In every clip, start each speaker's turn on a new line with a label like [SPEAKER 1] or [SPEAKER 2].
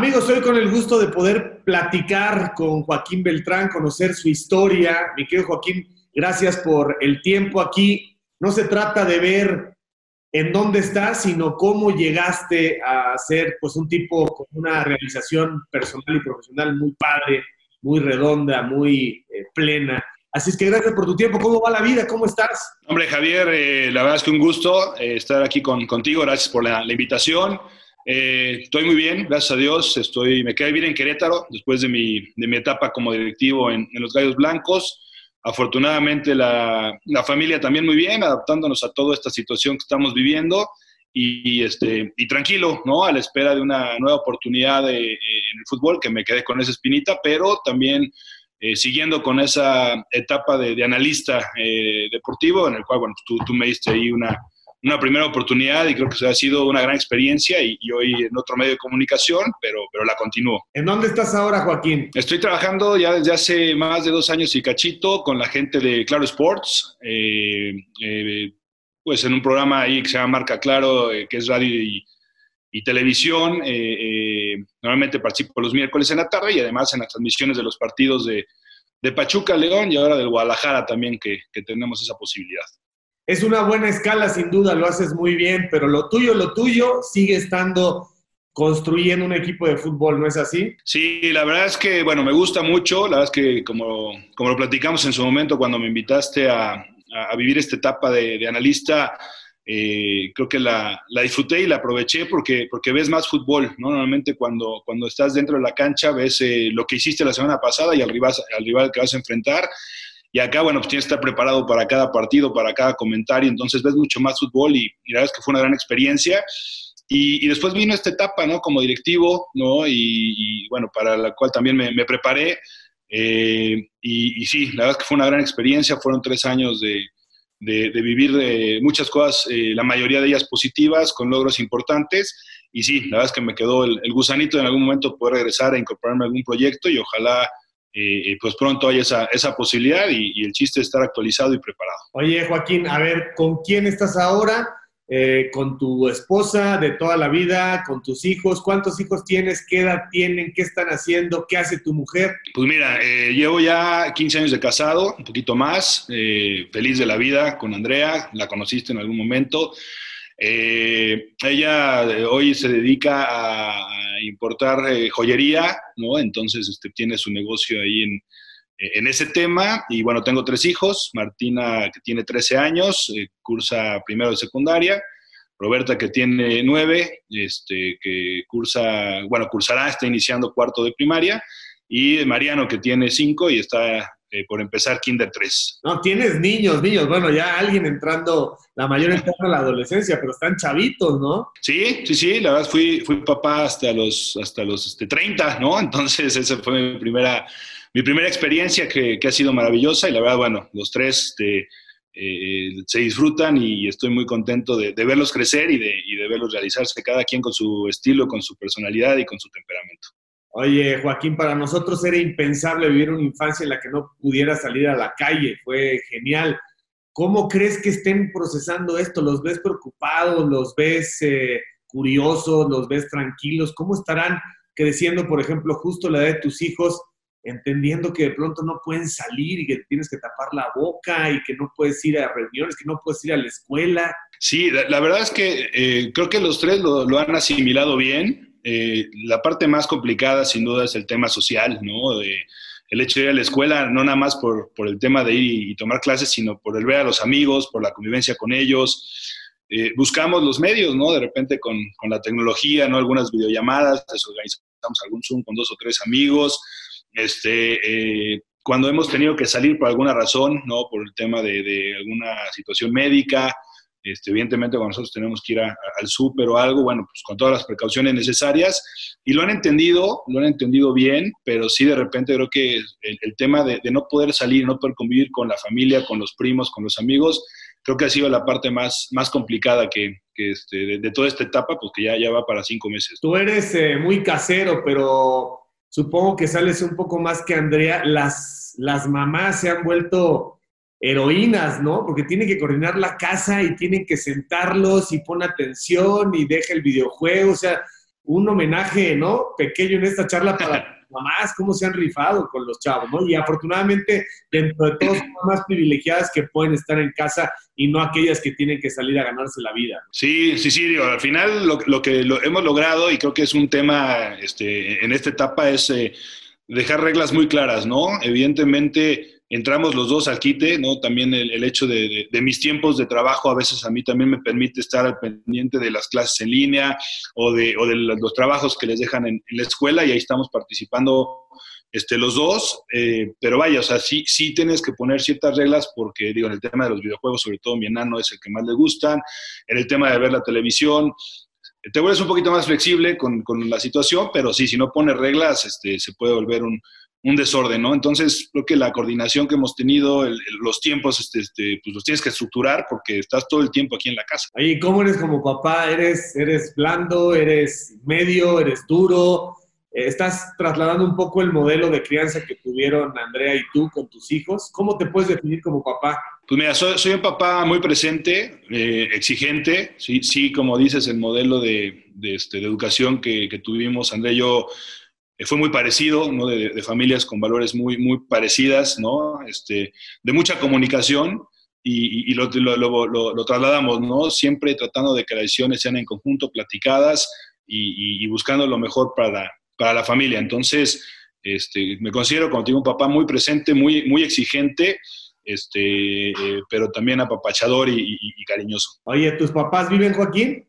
[SPEAKER 1] Amigos, hoy con el gusto de poder platicar con Joaquín Beltrán, conocer su historia. Mi querido Joaquín, gracias por el tiempo aquí. No se trata de ver en dónde estás, sino cómo llegaste a ser pues un tipo con una realización personal y profesional muy padre, muy redonda, muy eh, plena. Así es que gracias por tu tiempo. ¿Cómo va la vida? ¿Cómo estás?
[SPEAKER 2] Hombre, Javier, eh, la verdad es que un gusto eh, estar aquí con, contigo. Gracias por la, invitación. Estoy muy bien, gracias a Dios. Estoy, me quedé bien en Querétaro después de mi, de mi etapa como directivo en, en los Gallos Blancos. Afortunadamente la, la, familia también muy bien, adaptándonos a toda esta situación que estamos viviendo y, este, y tranquilo, ¿no? A la espera de una nueva oportunidad de, en el fútbol, que me quedé con esa espinita, pero también eh, siguiendo con esa etapa de, de analista eh, deportivo, en el cual, bueno, tú, tú me diste ahí una, una primera oportunidad y creo que ha sido una gran experiencia y, hoy en otro medio de comunicación, pero, pero la continúo.
[SPEAKER 1] ¿En dónde estás ahora, Joaquín?
[SPEAKER 2] Estoy trabajando ya desde hace más de dos años y cachito con la gente de Claro Sports, eh, eh, pues en un programa ahí que se llama Marca Claro, eh, que es radio y, televisión. normalmente participo los miércoles en la tarde y además en las transmisiones de los partidos de, de Pachuca, León y ahora del Guadalajara también que, que tenemos esa posibilidad
[SPEAKER 1] es una buena escala, sin duda, lo haces muy bien, pero lo tuyo, lo tuyo sigue estando construyendo un equipo de fútbol, ¿no es así?
[SPEAKER 2] Sí, la verdad es que, bueno, me gusta mucho, la verdad es que como, como lo platicamos en su momento cuando me invitaste a, vivir esta etapa de, analista, eh, creo que la, la, disfruté y la aproveché porque, porque ves más fútbol, ¿no? Normalmente cuando, cuando estás dentro de la cancha ves eh, lo que hiciste la semana pasada y al rival, al rival que vas a enfrentar y acá, bueno, pues tienes que estar preparado para cada partido, para cada comentario, entonces ves mucho más fútbol y, y la verdad es que fue una gran experiencia. Y, y, después vino esta etapa, ¿no? Como directivo, ¿no? Y, y bueno, para la cual también me, me preparé. Eh, y, sí, la verdad es que fue una gran experiencia, fueron tres años de, de, de vivir de muchas cosas, eh, la mayoría de ellas positivas, con logros importantes. Y sí, la verdad es que me quedó el, el gusanito de en algún momento poder regresar a incorporarme a algún proyecto y ojalá eh, pues pronto hay esa, esa posibilidad y, el chiste es estar actualizado y preparado.
[SPEAKER 1] Oye, Joaquín, a ver, ¿con quién estás ahora? Eh, ¿Con tu esposa de toda la vida? ¿Con tus hijos? ¿Cuántos hijos tienes? ¿Qué edad tienen? ¿Qué están haciendo? ¿Qué hace tu mujer?
[SPEAKER 2] Pues mira, eh, llevo ya 15 años de casado, un poquito más, feliz de la vida con Andrea, la conociste en algún momento. Eh, ella eh, hoy se dedica a, importar eh, joyería, ¿no? Entonces este, tiene su negocio ahí en, en, ese tema. Y bueno, tengo tres hijos. Martina, que tiene 13 años, cursa primero de secundaria. Roberta, que tiene 9, este, que cursa, bueno, cursará, está iniciando cuarto de primaria. Y Mariano, que tiene 5 y está eh, por empezar Kinder 3.
[SPEAKER 1] No, tienes niños, niños. Bueno, ya alguien entrando, la mayor entrando a la adolescencia, pero están chavitos, ¿no?
[SPEAKER 2] Sí, sí, sí. La verdad fui, fui papá hasta los, hasta los este, 30, ¿no? Entonces esa fue mi primera, mi primera experiencia que, que ha sido maravillosa y la verdad, bueno, los tres este, eh, se disfrutan y estoy muy contento de, de verlos crecer y de, y de verlos realizarse, cada quien con su estilo, con su personalidad y con su temperamento.
[SPEAKER 1] Oye, Joaquín, para nosotros era impensable vivir una infancia en la que no pudiera salir a la calle. Fue genial. ¿Cómo crees que estén procesando esto? ¿Los ves preocupados? ¿Los ves eh, curiosos? ¿Los ves tranquilos? ¿Cómo estarán creciendo, por ejemplo, justo la edad de tus hijos, entendiendo que de pronto no pueden salir y que tienes que tapar la boca y que no puedes ir a reuniones, que no puedes ir a la escuela?
[SPEAKER 2] Sí, la, verdad es que eh, creo que los tres lo, lo han asimilado bien eh, la parte más complicada sin duda es el tema social, ¿no? De, el hecho de ir a la escuela, no nada más por, por el tema de ir y, tomar clases, sino por el ver a los amigos, por la convivencia con ellos. Eh, buscamos los medios, ¿no? De repente con, con, la tecnología, ¿no? Algunas videollamadas, organizamos algún Zoom con dos o tres amigos. Este, eh, cuando hemos tenido que salir por alguna razón, ¿no? Por el tema de, de alguna situación médica, este, evidentemente, cuando nosotros tenemos que ir al súper o algo, bueno, pues con todas las precauciones necesarias. Y lo han entendido, lo han entendido bien, pero sí de repente creo que el, tema de, no poder salir, no poder convivir con la familia, con los primos, con los amigos, creo que ha sido la parte más, más complicada que, que este, de, toda esta etapa, porque ya, ya va para cinco meses.
[SPEAKER 1] Tú eres eh, muy casero, pero supongo que sales un poco más que Andrea. Las, las mamás se han vuelto heroínas, ¿no? Porque tienen que coordinar la casa y tienen que sentarlos y pon atención y deja el videojuego. O sea, un homenaje, ¿no? Pequeño en esta charla para mamás, cómo se han rifado con los chavos, ¿no? Y afortunadamente, dentro de todos, son más privilegiadas que pueden estar en casa y no aquellas que tienen que salir a ganarse la vida.
[SPEAKER 2] Sí, sí, sí, al final lo, que hemos logrado, y creo que es un tema este, en esta etapa, es eh, dejar reglas muy claras, ¿no? Evidentemente entramos los dos al quite, ¿no? También el, hecho de, mis tiempos de trabajo a veces a mí también me permite estar al pendiente de las clases en línea o de, o de los trabajos que les dejan en, la escuela y ahí estamos participando este, los dos, eh, pero vaya, o sea, sí, sí tienes que poner ciertas reglas porque, digo, en el tema de los videojuegos, sobre todo mi enano es el que más le gustan, en el tema de ver la televisión, te vuelves un poquito más flexible con, con la situación, pero sí, si no pones reglas, este, se puede volver un, un desorden, ¿no? Entonces, creo que la coordinación que hemos tenido, los tiempos, este, este, pues los tienes que estructurar porque estás todo el tiempo aquí en la casa.
[SPEAKER 1] ¿y ¿cómo eres como papá? ¿Eres, eres blando? ¿Eres medio? ¿Eres duro? Eh, ¿Estás trasladando un poco el modelo de crianza que tuvieron Andrea y tú con tus hijos? ¿Cómo te puedes definir como papá?
[SPEAKER 2] Pues mira, soy, un papá muy presente, eh, exigente, sí, sí, como dices, el modelo de, de, este, de educación que, que, tuvimos, Andrea y yo, fue muy parecido. De, familias con valores muy, parecidas. Este, de mucha comunicación y, lo, lo, trasladamos, ¿no? Siempre tratando de que las decisiones sean en conjunto, platicadas y, buscando lo mejor para, la familia. Entonces, este, me considero, como digo, un papá muy presente, muy, exigente, este, eh, pero también apapachador y, y, cariñoso.
[SPEAKER 1] Oye, ¿tus papás viven, Joaquín?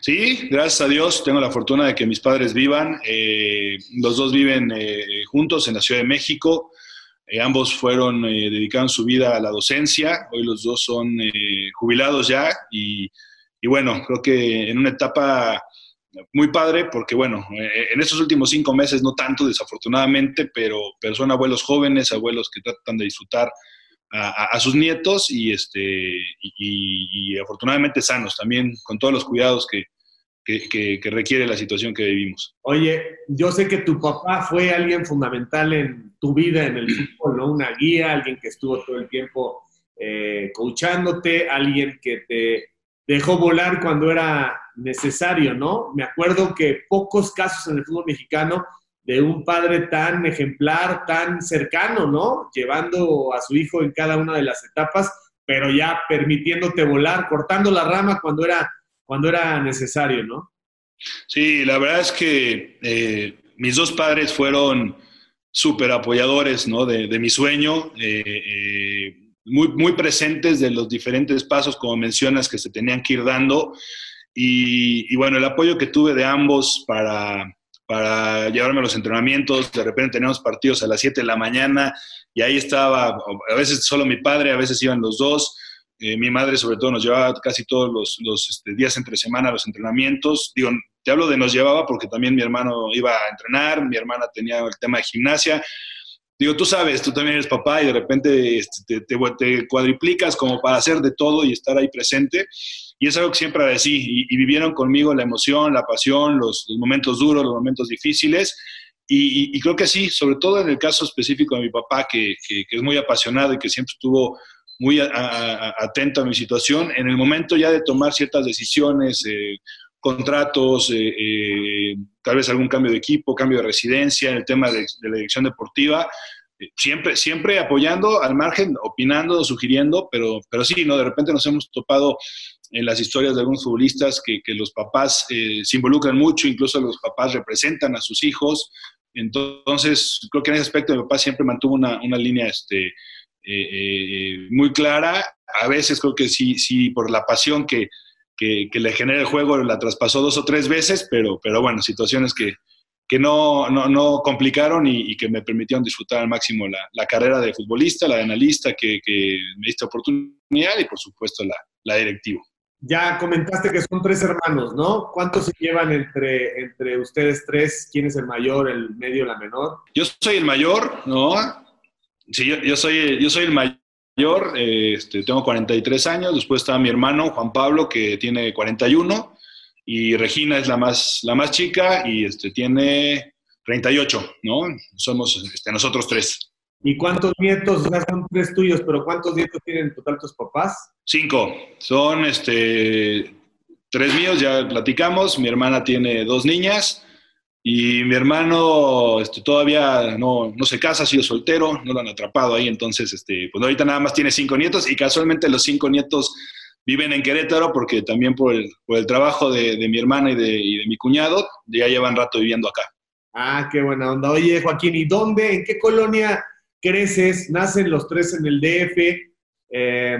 [SPEAKER 2] Sí, gracias a Dios tengo la fortuna de que mis padres vivan. Eh, los dos viven eh, juntos en la Ciudad de México. Eh, ambos fueron, dedicaron su vida a la docencia. Hoy los dos son jubilados ya y, bueno, creo que en una etapa muy padre porque bueno, en estos últimos cinco meses no tanto desafortunadamente, pero, pero son abuelos jóvenes, abuelos que tratan de disfrutar a, sus nietos y, este, y, afortunadamente sanos también, con todos los cuidados que, que, requiere la situación que vivimos.
[SPEAKER 1] Oye, yo sé que tu papá fue alguien fundamental en tu vida en el fútbol, ¿no? Una guía, alguien que estuvo todo el tiempo eh, coachándote, alguien que te dejó volar cuando era necesario, ¿no? Me acuerdo que pocos casos en el fútbol mexicano de un padre tan ejemplar, tan cercano, ¿no? Llevando a su hijo en cada una de las etapas, pero ya permitiéndote volar, cortando la rama cuando era, cuando era necesario, ¿no?
[SPEAKER 2] Sí, la verdad es que eh, mis dos padres fueron súper apoyadores, ¿no? De, mi sueño, eh, eh, muy, muy presentes de los diferentes pasos, como mencionas, que se tenían que ir dando. y bueno, el apoyo que tuve de ambos para, para llevarme a los entrenamientos. De repente teníamos partidos a las 7 de la mañana y ahí estaba, a veces solo mi padre, a veces iban los dos. Eh, mi madre sobre todo nos llevaba casi todos los, este, días entre semana los entrenamientos. Digo, te hablo de nos llevaba porque también mi hermano iba a entrenar, mi hermana tenía el tema de gimnasia. Digo, tú sabes, tú también eres papá y de repente este, te, te cuadriplicas como para hacer de todo y estar ahí presente. Y es algo que siempre agradecí y, vivieron conmigo la emoción, la pasión, los, momentos duros, los momentos difíciles. Y, creo que sí, sobre todo en el caso específico de mi papá, que, es muy apasionado y que siempre estuvo muy atento a mi situación, en el momento ya de tomar ciertas decisiones, eh, contratos, eh, eh, tal vez algún cambio de equipo, cambio de residencia, en el tema de, de la dirección deportiva, siempre, siempre apoyando al margen, opinando, sugiriendo, pero, pero sí, ¿no? De repente nos hemos topado en las historias de algunos futbolistas que, los papás eh, se involucran mucho, incluso los papás representan a sus hijos. Entonces, creo que en ese aspecto mi papá siempre mantuvo una, una línea este, eh, eh, muy clara. A veces creo que sí, sí por la pasión que, que, que, le genera el juego, la traspasó dos o tres veces, pero, pero bueno, situaciones que, que no, no, no complicaron y, que me permitieron disfrutar al máximo la, la carrera de futbolista, la de analista que, que, me diste oportunidad y por supuesto la, la directiva.
[SPEAKER 1] Ya comentaste que son tres hermanos, ¿no? ¿Cuántos se llevan entre, entre ustedes tres? ¿Quién es el mayor, el medio, la menor?
[SPEAKER 2] Yo soy el mayor, ¿no? Sí, yo, yo soy, yo soy el mayor, este, tengo 43 años, después está mi hermano Juan Pablo que tiene 41 y Regina es la más, la más chica y este, tiene 38, ¿no? Somos este, nosotros tres.
[SPEAKER 1] ¿Y cuántos nietos? Ya son tres tuyos, pero ¿cuántos nietos tienen en total tus papás?
[SPEAKER 2] Cinco. Son este, tres míos, ya platicamos, mi hermana tiene dos niñas y mi hermano este, todavía no, no, se casa, ha sido soltero, no lo han atrapado ahí, entonces, este, pues ahorita nada más tiene cinco nietos y casualmente los cinco nietos viven en Querétaro porque también por el, por el trabajo de, de, mi hermana y de, y de mi cuñado ya llevan rato viviendo acá.
[SPEAKER 1] Ah, qué buena onda. Oye, Joaquín, ¿y dónde, en qué colonia creces? Nacen los tres en el DF. Eh,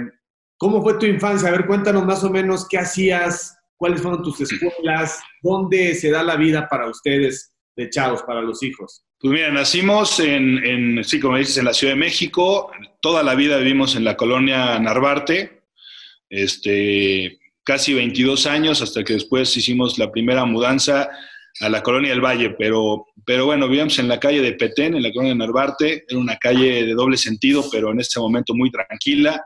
[SPEAKER 1] ¿Cómo fue tu infancia? A ver, cuéntanos más o menos qué hacías, cuáles fueron tus escuelas, dónde se da la vida para ustedes de chavos, para los hijos.
[SPEAKER 2] Pues mira, nacimos en, en, sí, como dices, en la Ciudad de México. Toda la vida vivimos en la colonia Narvarte, este, casi 22 años, hasta que después hicimos la primera mudanza a la colonia del Valle, pero, pero bueno, vivíamos en la calle de Petén, en la colonia de Narvarte, era una calle de doble sentido, pero en este momento muy tranquila.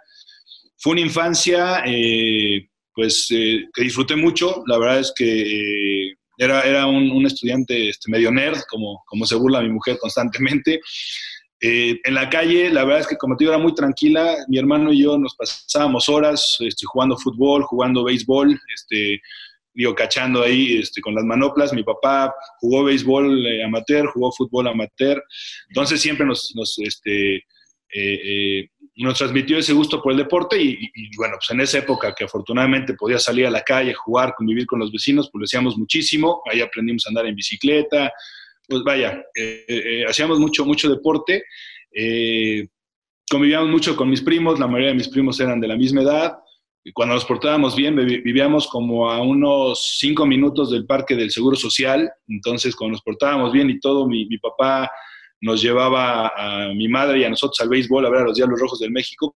[SPEAKER 2] Fue una infancia, eh, pues, eh, que disfruté mucho, la verdad es que eh, era, era un, un estudiante este, medio nerd, como, como se burla mi mujer constantemente. En la calle, la verdad es que como te digo, era muy tranquila, mi hermano y yo nos pasábamos horas este, jugando fútbol, jugando béisbol, este, digo, cachando ahí este, con las manoplas. Mi papá jugó béisbol eh, amateur, jugó fútbol amateur, entonces siempre nos, nos, este, eh, eh, nos transmitió ese gusto por el deporte y, y, bueno, pues en esa época que afortunadamente podía salir a la calle, jugar, convivir con los vecinos, pues lo hacíamos muchísimo, ahí aprendimos a andar en bicicleta, pues vaya, hacíamos mucho, mucho deporte. convivíamos mucho con mis primos, la mayoría de mis primos eran de la misma edad, cuando nos portábamos bien, vivíamos como a unos cinco minutos del parque del Seguro Social, entonces cuando nos portábamos bien y todo, mi, papá nos llevaba a mi madre y a nosotros al béisbol a ver a los Diablos Rojos del México.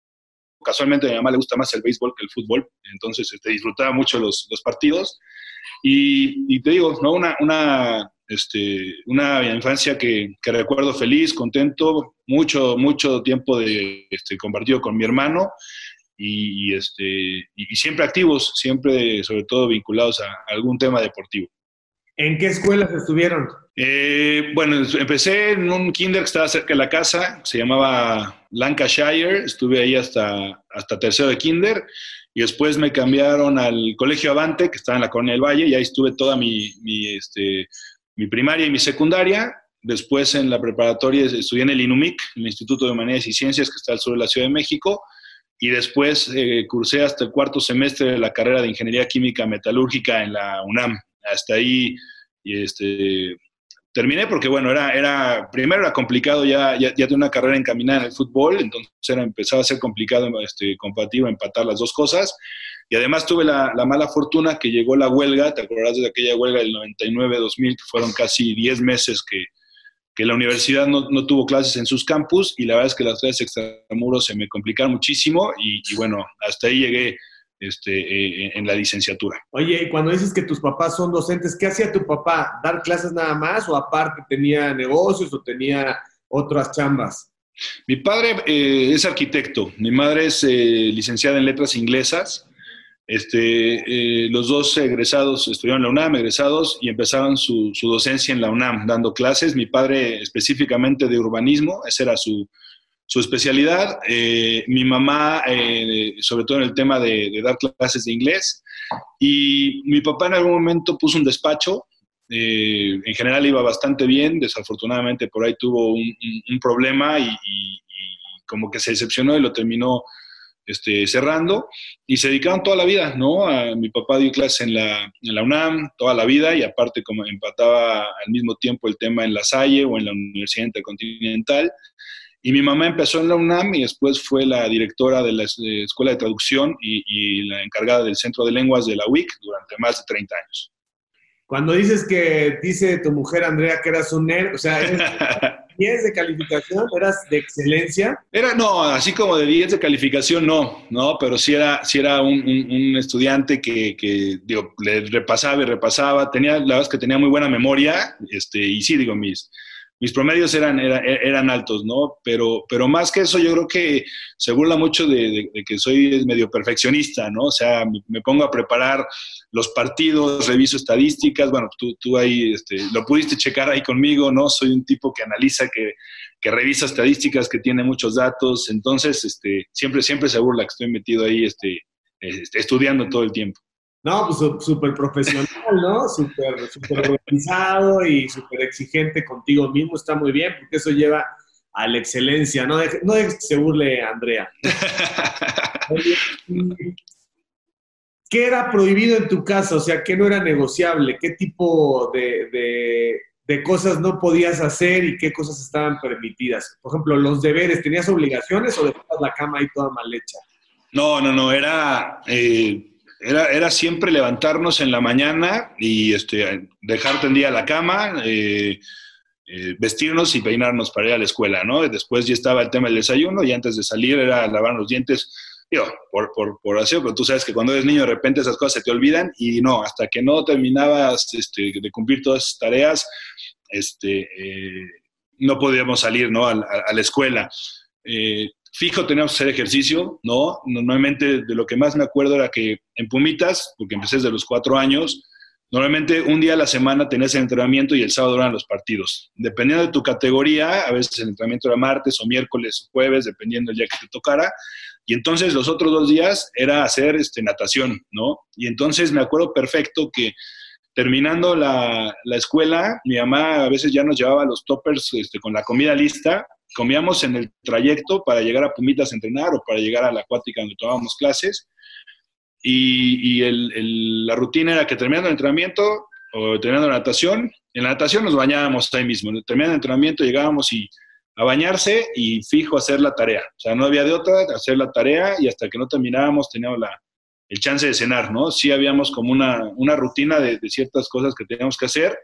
[SPEAKER 2] Casualmente a mi mamá le gusta más el béisbol que el fútbol, entonces este, disfrutaba mucho los, los partidos. Y, y, te digo, ¿no? una, este, una infancia que, que, recuerdo feliz, contento, mucho, mucho tiempo de, este, compartido con mi hermano y, este, y, siempre activos, siempre sobre todo vinculados a, algún tema deportivo.
[SPEAKER 1] ¿En qué escuelas estuvieron?
[SPEAKER 2] Eh, bueno, empecé en un kinder que estaba cerca de la casa, se llamaba Lancashire, estuve ahí hasta, hasta tercero de kinder, y después me cambiaron al Colegio Avante, que estaba en la Colonia del Valle, y ahí estuve toda mi, mi, este, mi primaria y mi secundaria. Después en la preparatoria estudié en el INUMIC, el Instituto de Humanidades y Ciencias, que está al sur de la Ciudad de México, y después eh, cursé hasta el cuarto semestre de la carrera de Ingeniería Química Metalúrgica en la UNAM. Hasta ahí y este, terminé porque, bueno, era, era, primero era complicado ya, ya, ya una carrera encaminada en el fútbol, entonces era, empezaba a ser complicado este, compatible empatar las dos cosas. Y además tuve la, la, mala fortuna que llegó la huelga, te acordarás de aquella huelga del 99-2000, que fueron casi 10 meses que, que la universidad no, no, tuvo clases en sus campus y la verdad es que las clases extramuros se me complicaron muchísimo y, y bueno, hasta ahí llegué este, eh, en la licenciatura.
[SPEAKER 1] Oye, y cuando dices que tus papás son docentes, ¿qué hacía tu papá? ¿Dar clases nada más o aparte tenía negocios o tenía otras chambas?
[SPEAKER 2] Mi padre eh, es arquitecto, mi madre es eh, licenciada en letras inglesas este, eh, los dos egresados estudiaron en la UNAM, egresados, y empezaron su, su, docencia en la UNAM, dando clases. Mi padre específicamente de urbanismo, esa era su, su especialidad. Eh, mi mamá, eh, sobre todo en el tema de, de, dar clases de inglés. Y mi papá en algún momento puso un despacho. Eh, en general iba bastante bien, desafortunadamente por ahí tuvo un, un, un problema y, y, y como que se decepcionó y lo terminó este, cerrando y se dedicaban toda la vida, ¿no? Mi papá dio clases en la, UNAM toda la vida y aparte como empataba al mismo tiempo el tema en la Salle o en la Universidad Intercontinental. Y mi mamá empezó en la UNAM y después fue la directora de la Escuela de Traducción y, y la encargada del Centro de Lenguas de la UIC durante más de 30 años.
[SPEAKER 1] Cuando dices que dice tu mujer Andrea que eras un nerd, o sea, ¿eres 10 de calificación? ¿Eras de excelencia?
[SPEAKER 2] Era, no, así como de 10 de calificación, no, no, pero sí era, sí era un, un, un estudiante que, que, digo, le repasaba y repasaba, tenía, la verdad es que tenía muy buena memoria, este, y sí, digo, mis, mis promedios eran, eran, eran, altos, ¿no? Pero, pero más que eso, yo creo que se burla mucho de, que soy medio perfeccionista, ¿no? O sea, me, me, pongo a preparar los partidos, reviso estadísticas, bueno, tú, tú ahí este, lo pudiste checar ahí conmigo, ¿no? Soy un tipo que analiza, que, que revisa estadísticas, que tiene muchos datos, entonces este, siempre, siempre se burla que estoy metido ahí este, este estudiando todo el tiempo.
[SPEAKER 1] No, pues súper profesional, ¿no? Súper super organizado y súper exigente contigo mismo. Está muy bien, porque eso lleva a la excelencia. No dejes no que se burle, Andrea. ¿Qué era prohibido en tu casa? O sea, ¿qué no era negociable? ¿Qué tipo de, de cosas no podías hacer y qué cosas estaban permitidas? Por ejemplo, los deberes, ¿tenías obligaciones o dejabas la cama ahí toda mal hecha?
[SPEAKER 2] No, no, no, era, eh, era, era, siempre levantarnos en la mañana y este, dejar tendida la cama, eh, eh, vestirnos y peinarnos para ir a la escuela, ¿no? Después ya estaba el tema del desayuno y antes de salir era lavar los dientes, digo, por, por, por así, pero tú sabes que cuando eres niño de repente esas cosas se te olvidan y no, hasta que no terminabas este, de cumplir todas esas tareas, este, eh, no podíamos salir ¿no? a, la escuela. Fijo, teníamos que hacer ejercicio, ¿no? Normalmente de lo que más me acuerdo era que en Pumitas, porque empecé desde los cuatro años, normalmente un día a la semana tenías el entrenamiento y el sábado eran los partidos. Dependiendo de tu categoría, a veces el entrenamiento era martes o miércoles o jueves, dependiendo del día que te tocara. Y entonces los otros dos días era hacer este, natación, ¿no? Y entonces me acuerdo perfecto que terminando la, escuela, mi mamá a veces ya nos llevaba los toppers este, con la comida lista. Comíamos en el trayecto para llegar a Pumitas a entrenar o para llegar a la acuática donde tomábamos clases. Y, la rutina era que terminando el entrenamiento o terminando la natación, en la natación nos bañábamos ahí mismo. Terminando el entrenamiento llegábamos y a bañarse y fijo hacer la tarea. O sea, no había de otra, hacer la tarea y hasta que no terminábamos teníamos la, el chance de cenar, ¿no? Sí habíamos como una, una rutina de, ciertas cosas que teníamos que hacer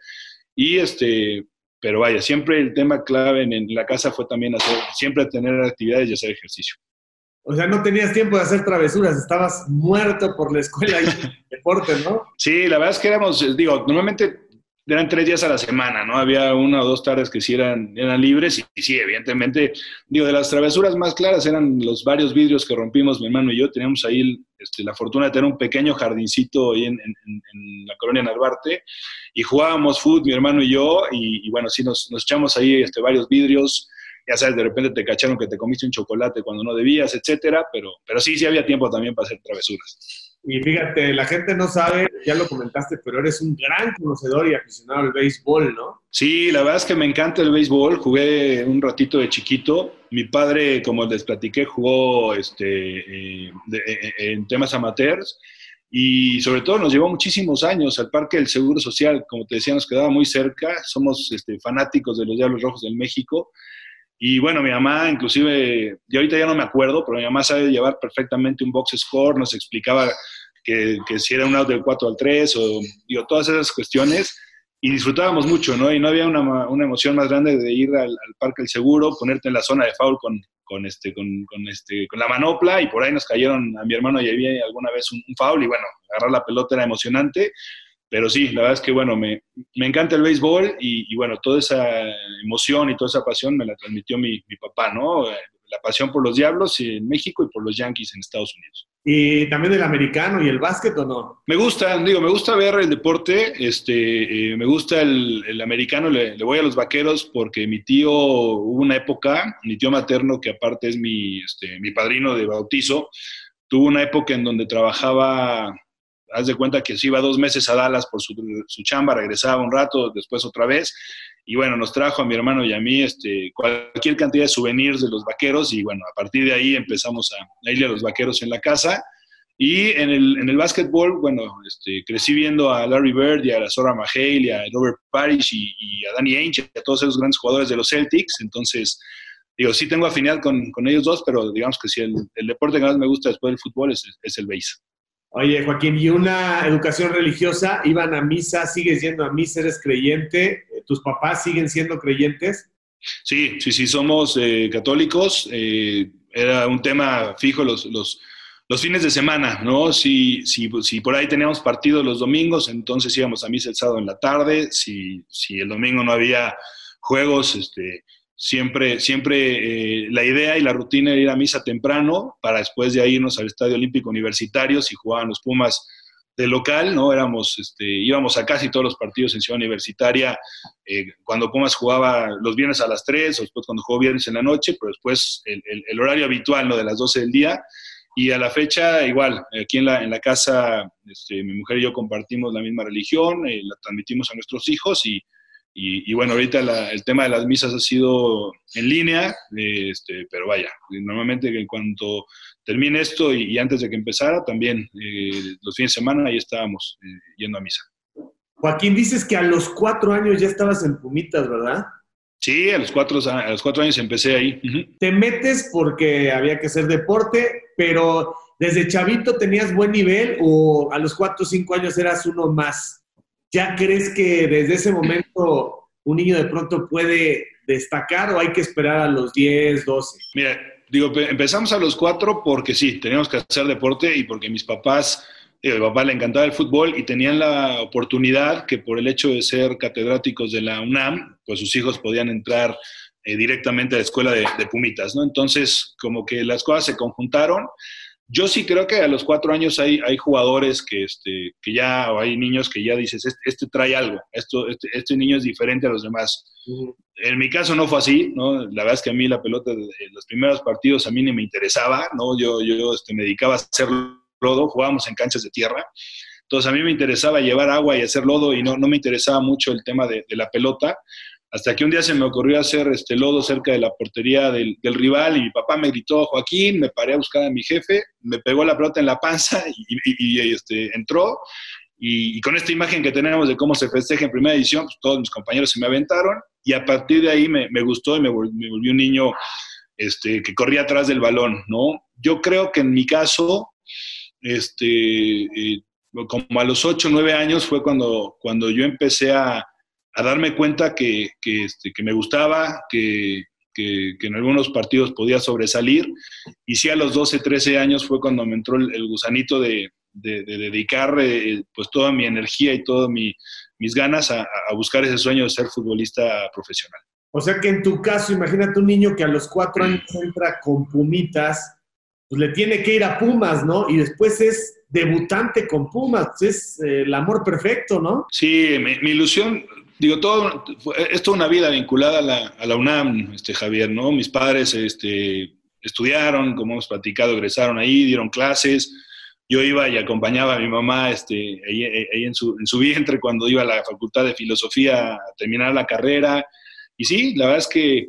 [SPEAKER 2] y este, pero vaya, siempre el tema clave en, la casa fue también hacer, siempre tener actividades y hacer ejercicio.
[SPEAKER 1] O sea, no tenías tiempo de hacer travesuras, estabas muerto por la escuela y el deporte, ¿no?
[SPEAKER 2] Sí, la verdad es que éramos, digo, normalmente eran tres días a la semana, ¿no? Había una o dos tardes que sí eran, eran libres y, sí, evidentemente, digo, de las travesuras más claras eran los varios vidrios que rompimos mi hermano y yo. Teníamos ahí este, la fortuna de tener un pequeño jardincito ahí en, la colonia Narvarte y jugábamos fútbol, mi hermano y yo, y, bueno, sí, nos, nos, echamos ahí este, varios vidrios. Ya sabes, de repente te cacharon que te comiste un chocolate cuando no debías, etcétera, pero, pero sí, sí había tiempo también para hacer travesuras.
[SPEAKER 1] Y fíjate, la gente no sabe, ya lo comentaste, pero eres un gran conocedor y aficionado al béisbol, ¿no?
[SPEAKER 2] Sí, la verdad es que me encanta el béisbol. Jugué un ratito de chiquito. Mi padre, como les platiqué, jugó este, eh, eh, en temas amateurs y sobre todo nos llevó muchísimos años al Parque del Seguro Social. Como te decía, nos quedaba muy cerca. Somos este, fanáticos de los Diablos Rojos del México. Y bueno, mi mamá, inclusive, y ahorita ya no me acuerdo, pero mi mamá sabe llevar perfectamente un box score, nos explicaba que, que si era un out del 4 al 3, o digo, todas esas cuestiones, y disfrutábamos mucho, ¿no? Y no había una, una emoción más grande de ir al, Parque del Seguro, ponerte en la zona de foul con, con, este, con, con, este, con la manopla, y por ahí nos cayeron a mi hermano y había alguna vez un, un foul, y bueno, agarrar la pelota era emocionante, pero sí, la verdad es que, bueno, me, me encanta el béisbol y, bueno, toda esa emoción y toda esa pasión me la transmitió mi, mi papá, ¿no? La pasión por los Diablos en México y por los Yankees en Estados Unidos.
[SPEAKER 1] ¿Y también el americano y el básquet o no?
[SPEAKER 2] Me gusta, digo, me gusta ver el deporte, este, eh, me gusta el, el americano, le, le, voy a los vaqueros porque mi tío, hubo una época, mi tío materno, que aparte es mi, este, mi padrino de bautizo, tuvo una época en donde trabajaba haz de cuenta que se iba dos meses a Dallas por su, chamba, regresaba un rato, después otra vez, y bueno, nos trajo a mi hermano y a mí este, cualquier cantidad de souvenirs de los vaqueros, y bueno, a partir de ahí empezamos a, irle a los vaqueros en la casa. Y en el, en el básquetbol, bueno, este, crecí viendo a Larry Bird y a la Zora Mahale y a Robert Parrish y, a Danny Ainge, a todos esos grandes jugadores de los Celtics. Entonces, digo, sí tengo afinidad con, con ellos dos, pero digamos que si el, el, deporte que más me gusta después del fútbol es, es el béisbol.
[SPEAKER 1] Oye, Joaquín, ¿y una educación religiosa? ¿Iban a misa? ¿Sigues yendo a misa? ¿Eres creyente? ¿Tus papás siguen siendo creyentes?
[SPEAKER 2] Sí, sí, sí, somos eh, católicos. Eh, era un tema fijo los, los, los, fines de semana, ¿no? Si, si, si por ahí teníamos partidos los domingos, entonces íbamos a misa el sábado en la tarde. Si, si el domingo no había juegos, este, Siempre, siempre eh, la idea y la rutina era ir a misa temprano para después de ahí irnos al Estadio Olímpico Universitario si jugaban los Pumas de local, ¿no? Éramos, este, íbamos a casi todos los partidos en Ciudad Universitaria, eh, cuando Pumas jugaba los viernes a las 3, o después cuando jugó viernes en la noche, pero después el, horario habitual, ¿no? De las 12 del día. y a la fecha igual, aquí en la, en la casa este, mi mujer y yo compartimos la misma religión, eh, la transmitimos a nuestros hijos y, y, bueno, ahorita el tema de las misas ha sido en línea, este, pero vaya, normalmente en cuanto termine esto y, antes de que empezara, también eh, los fines de semana ahí estábamos eh, yendo a misa.
[SPEAKER 1] Joaquín, dices que a los cuatro años ya estabas en Pumitas, ¿verdad?
[SPEAKER 2] Sí, a los cuatro, a los cuatro años empecé ahí.
[SPEAKER 1] Te metes porque había que hacer deporte, pero desde chavito tenías buen nivel o a los cuatro o cinco años eras uno más. ¿Ya crees que desde ese momento un niño de pronto puede destacar o hay que esperar a los 10, 12?
[SPEAKER 2] Mira, digo, empezamos a los cuatro porque sí, teníamos que hacer deporte y porque mis papás, digo, a mi papá le encantaba el fútbol y tenían la oportunidad que por el hecho de ser catedráticos de la UNAM, pues sus hijos podían entrar eh, directamente a la escuela de, de Pumitas, ¿no? Entonces, como que las cosas se conjuntaron yo sí creo que a los cuatro años hay, hay jugadores que, este, que ya, o hay niños que ya dices, este, este trae algo, esto, este, este, niño es diferente a los demás. En mi caso no fue así, ¿no? La verdad es que a mí la pelota, en los primeros partidos a mí ni me interesaba, ¿no? Yo, yo este, me dedicaba a hacer lodo, jugábamos en canchas de tierra. Entonces a mí me interesaba llevar agua y hacer lodo y no, no me interesaba mucho el tema de, de la pelota. Hasta que un día se me ocurrió hacer este lodo cerca de la portería del, rival y mi papá me gritó, Joaquín, me paré a buscar a mi jefe, me pegó la pelota en la panza y, este, entró. Y, con esta imagen que tenemos de cómo se festeja en primera edición, pues, todos mis compañeros se me aventaron y a partir de ahí me, gustó y me, volví un niño este, que corría atrás del balón, ¿no? Yo creo que en mi caso, este, eh, como a los 8 o 9 años fue cuando, cuando yo empecé a, a darme cuenta que, que, este, que me gustaba, que, que, en algunos partidos podía sobresalir. Y sí, a los 12, 13 años fue cuando me entró el, gusanito de, de, dedicar eh, pues toda mi energía y todas mi, mis ganas a, a, buscar ese sueño de ser futbolista profesional.
[SPEAKER 1] O sea que en tu caso, imagínate un niño que a los cuatro años entra con Pumitas, pues le tiene que ir a Pumas, ¿no? Y después es debutante con Pumas, es eh, el amor perfecto, ¿no?
[SPEAKER 2] Sí, mi, mi ilusión, digo, todo, es toda una vida vinculada a la, UNAM, este, Javier, ¿no? Mis padres este, estudiaron, como hemos platicado, egresaron ahí, dieron clases. Yo iba y acompañaba a mi mamá este, ahí en, su, en, su, vientre cuando iba a la Facultad de Filosofía a terminar la carrera. Y sí, la verdad es que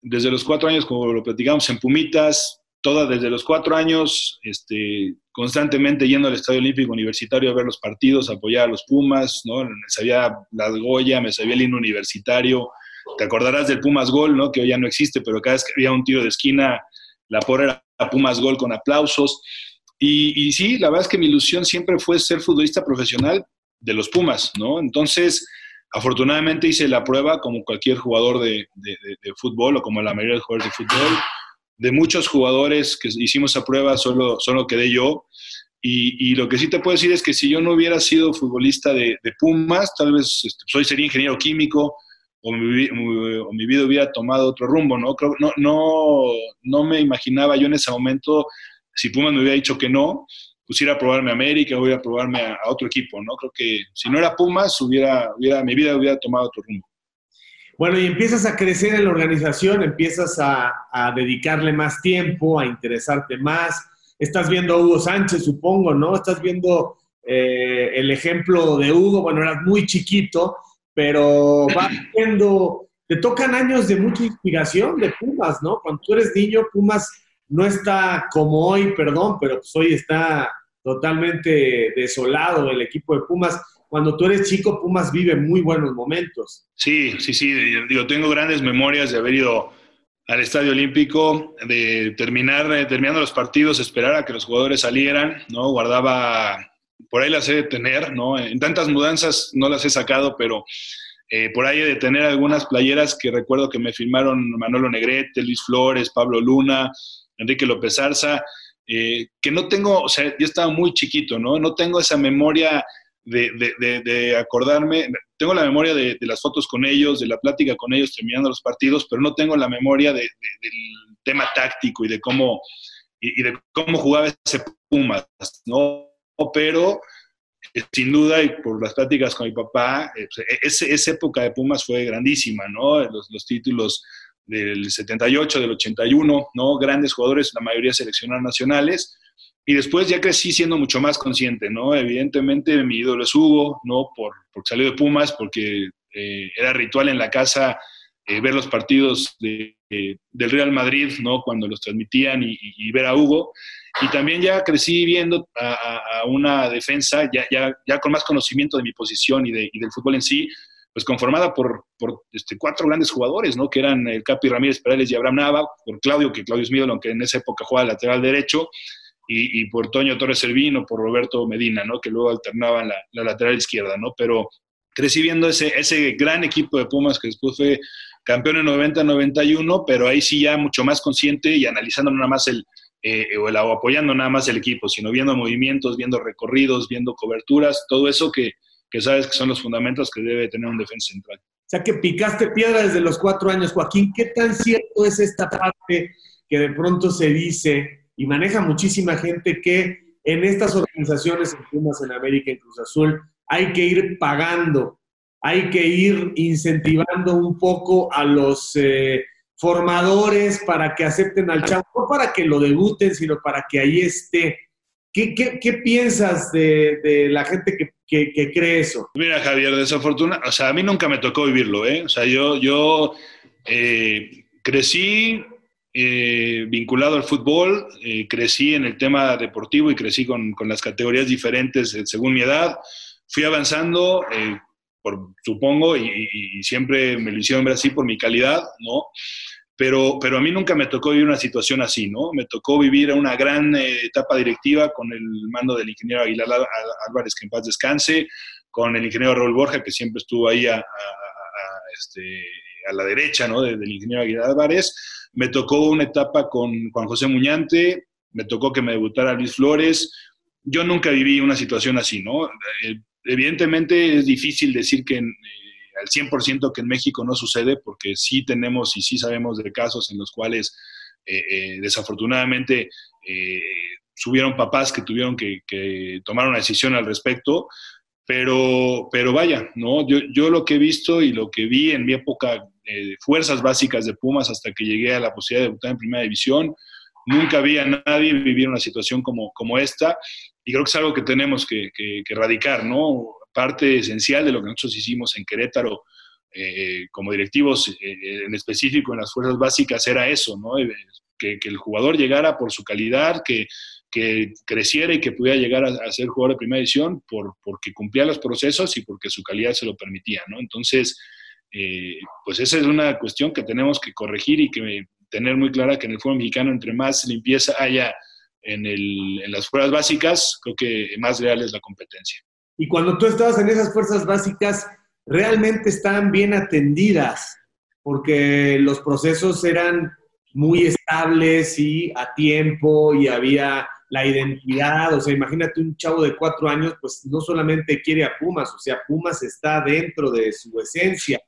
[SPEAKER 2] desde los cuatro años, como lo platicamos en Pumitas, toda desde los cuatro años, este, constantemente yendo al Estadio Olímpico Universitario a ver los partidos, apoyar a los Pumas, ¿no? Me sabía la Goya, me sabía el himno universitario. Te acordarás del Pumas Gol, ¿no? Que hoy ya no existe, pero cada vez que había un tiro de esquina, la por era Pumas Gol con aplausos. Y, y, sí, la verdad es que mi ilusión siempre fue ser futbolista profesional de los Pumas, ¿no? Entonces, afortunadamente hice la prueba como cualquier jugador de fútbol o como la mayoría de jugadores de fútbol de muchos jugadores que hicimos a prueba, solo, solo quedé yo. Y, lo que sí te puedo decir es que si yo no hubiera sido futbolista de, Pumas, tal vez este, soy sería ingeniero químico o mi, vida hubiera tomado otro rumbo, ¿no? no, no, no me imaginaba yo en ese momento, si Pumas me hubiera dicho que no, pues ir a probarme a América o ir a probarme a, a, otro equipo, ¿no? Creo que si no era Pumas, hubiera, hubiera, mi vida hubiera tomado otro rumbo.
[SPEAKER 1] Bueno, y empiezas a crecer en la organización, empiezas a, dedicarle más tiempo, a interesarte más. Estás viendo a Hugo Sánchez, supongo, ¿no? Estás viendo eh, el ejemplo de Hugo, bueno, eras muy chiquito, pero va viendo, te tocan años de mucha inspiración de Pumas, ¿no? Cuando tú eres niño, Pumas no está como hoy, perdón, pero pues hoy está totalmente desolado el equipo de Pumas cuando tú eres chico, Pumas vive muy buenos momentos.
[SPEAKER 2] Sí, sí, sí. Digo, tengo grandes memorias de haber ido al Estadio Olímpico, de terminar, eh, terminando los partidos, esperar a que los jugadores salieran, ¿no? Guardaba, por ahí las he de tener, ¿no? En tantas mudanzas no las he sacado, pero eh, por ahí he de tener algunas playeras que recuerdo que me firmaron Manolo Negrete, Luis Flores, Pablo Luna, Enrique López Arza, eh, que no tengo, o sea, yo estaba muy chiquito, ¿no? No tengo esa memoria de, acordarme, tengo la memoria de, las fotos con ellos, de la plática con ellos terminando los partidos, pero no tengo la memoria del tema táctico y de cómo, y, de cómo jugaba ese Pumas, ¿no? Pero eh, sin duda, y por las pláticas con mi papá, eh, pues, e, esa época de Pumas fue grandísima, ¿no? Los, los títulos del 78, del 81, ¿no? Grandes jugadores, la mayoría seleccionados nacionales. Y después ya crecí siendo mucho más consciente, ¿no? Evidentemente mi ídolo es Hugo, ¿no? Por, porque salió de Pumas, porque eh, era ritual en la casa eh, ver los partidos de, del Real Madrid, ¿no? Cuando los transmitían y, ver a Hugo. Y también ya crecí viendo a, una defensa ya, ya, ya, con más conocimiento de mi posición y, de, y del fútbol en sí, pues conformada por, por este, cuatro grandes jugadores, ¿no? Que eran el Capi Ramírez Perales y Abraham Nava, por Claudio, que Claudio es mío, aunque en esa época jugaba lateral derecho, y, por Toño Torres Servino, por Roberto Medina, ¿no? Que luego alternaban la, la, lateral izquierda, ¿no? Pero crecí viendo ese, ese gran equipo de Pumas que después fue campeón en 90-91, pero ahí sí ya mucho más consciente y analizando nada más el, eh, o, el, o apoyando nada más el equipo, sino viendo movimientos, viendo recorridos, viendo coberturas, todo eso que que sabes que son los fundamentos que debe tener un defensa central.
[SPEAKER 1] O sea, que picaste piedra desde los cuatro años. Joaquín, ¿qué tan cierto es esta parte que de pronto se dice y maneja muchísima gente que en estas organizaciones, en Pumas, en América, en Cruz Azul, hay que ir pagando, hay que ir incentivando un poco a los eh, formadores para que acepten al chavo, no para que lo debuten, sino para que ahí esté. ¿Qué, qué, piensas de, de, la gente que, que, cree eso?
[SPEAKER 2] Mira, Javier, desafortunadamente, o sea, a mí nunca me tocó vivirlo, ¿eh? O sea, yo, yo eh, crecí eh, vinculado al fútbol, eh, crecí en el tema deportivo y crecí con, con las categorías diferentes según mi edad. Fui avanzando, por, supongo, y, y, siempre me lo hicieron ver así por mi calidad, ¿no? pero, pero a mí nunca me tocó vivir una situación así, ¿no? Me tocó vivir una gran eh, etapa directiva con el mando del ingeniero Aguilar Álvarez, que en paz descanse, con el ingeniero Raúl Borja, que siempre estuvo ahí a, este, a la derecha, ¿no? Del, ingeniero Aguilar Álvarez. Me tocó una etapa con Juan José Muñante, me tocó que me debutara Luis Flores. Yo nunca viví una situación así, ¿no? Eh, evidentemente es difícil decir que al 100% que en México no sucede, porque sí tenemos y sí sabemos de casos en los cuales eh, eh, desafortunadamente eh, subieron papás que tuvieron que, tomar una decisión al respecto, pero, pero vaya, ¿no? Yo, yo lo que he visto y lo que vi en mi época de fuerzas básicas de Pumas hasta que llegué a la posibilidad de debutar en Primera División, nunca vi a nadie vivir una situación como, como esta y creo que es algo que tenemos que, que erradicar, ¿no? parte esencial de lo que nosotros hicimos en Querétaro eh, como directivos, eh, en específico en las fuerzas básicas, era eso, ¿no? Eh, que, el jugador llegara por su calidad, que, que creciera y que pudiera llegar a, ser jugador de primera edición por, porque cumplía los procesos y porque su calidad se lo permitía, ¿no? Entonces, pues esa es una cuestión que tenemos que corregir y que tener muy clara que en el fútbol mexicano, entre más limpieza haya en, el, en las fuerzas básicas, creo que más real es la competencia.
[SPEAKER 1] Y cuando tú estabas en esas fuerzas básicas, realmente estaban bien atendidas, porque los procesos eran muy estables y a tiempo y había la identidad, o sea, imagínate un chavo de cuatro años, pues no solamente quiere a Pumas, o sea, Pumas está dentro de su esencia.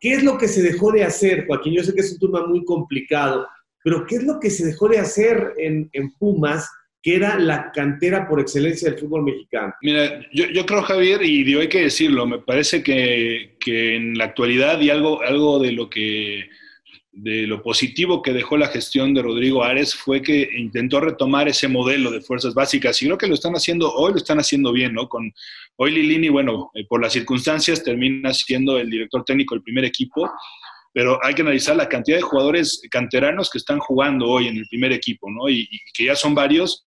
[SPEAKER 1] ¿Qué es lo que se dejó de hacer, Joaquín? Yo sé que es un tema muy complicado, pero ¿qué es lo que se dejó de hacer en, Pumas que era la cantera por excelencia del fútbol mexicano.
[SPEAKER 2] Mira, yo, creo, Javier, y hay que decirlo, me parece que, que, en la actualidad y algo, algo de lo que de lo positivo que dejó la gestión de Rodrigo Ares fue que intentó retomar ese modelo de fuerzas básicas y creo que lo están haciendo, hoy lo están haciendo bien, ¿no? Con hoy Lilini, bueno, eh, por las circunstancias termina siendo el director técnico del primer equipo, pero hay que analizar la cantidad de jugadores canteranos que están jugando hoy en el primer equipo, ¿no? Y, que ya son varios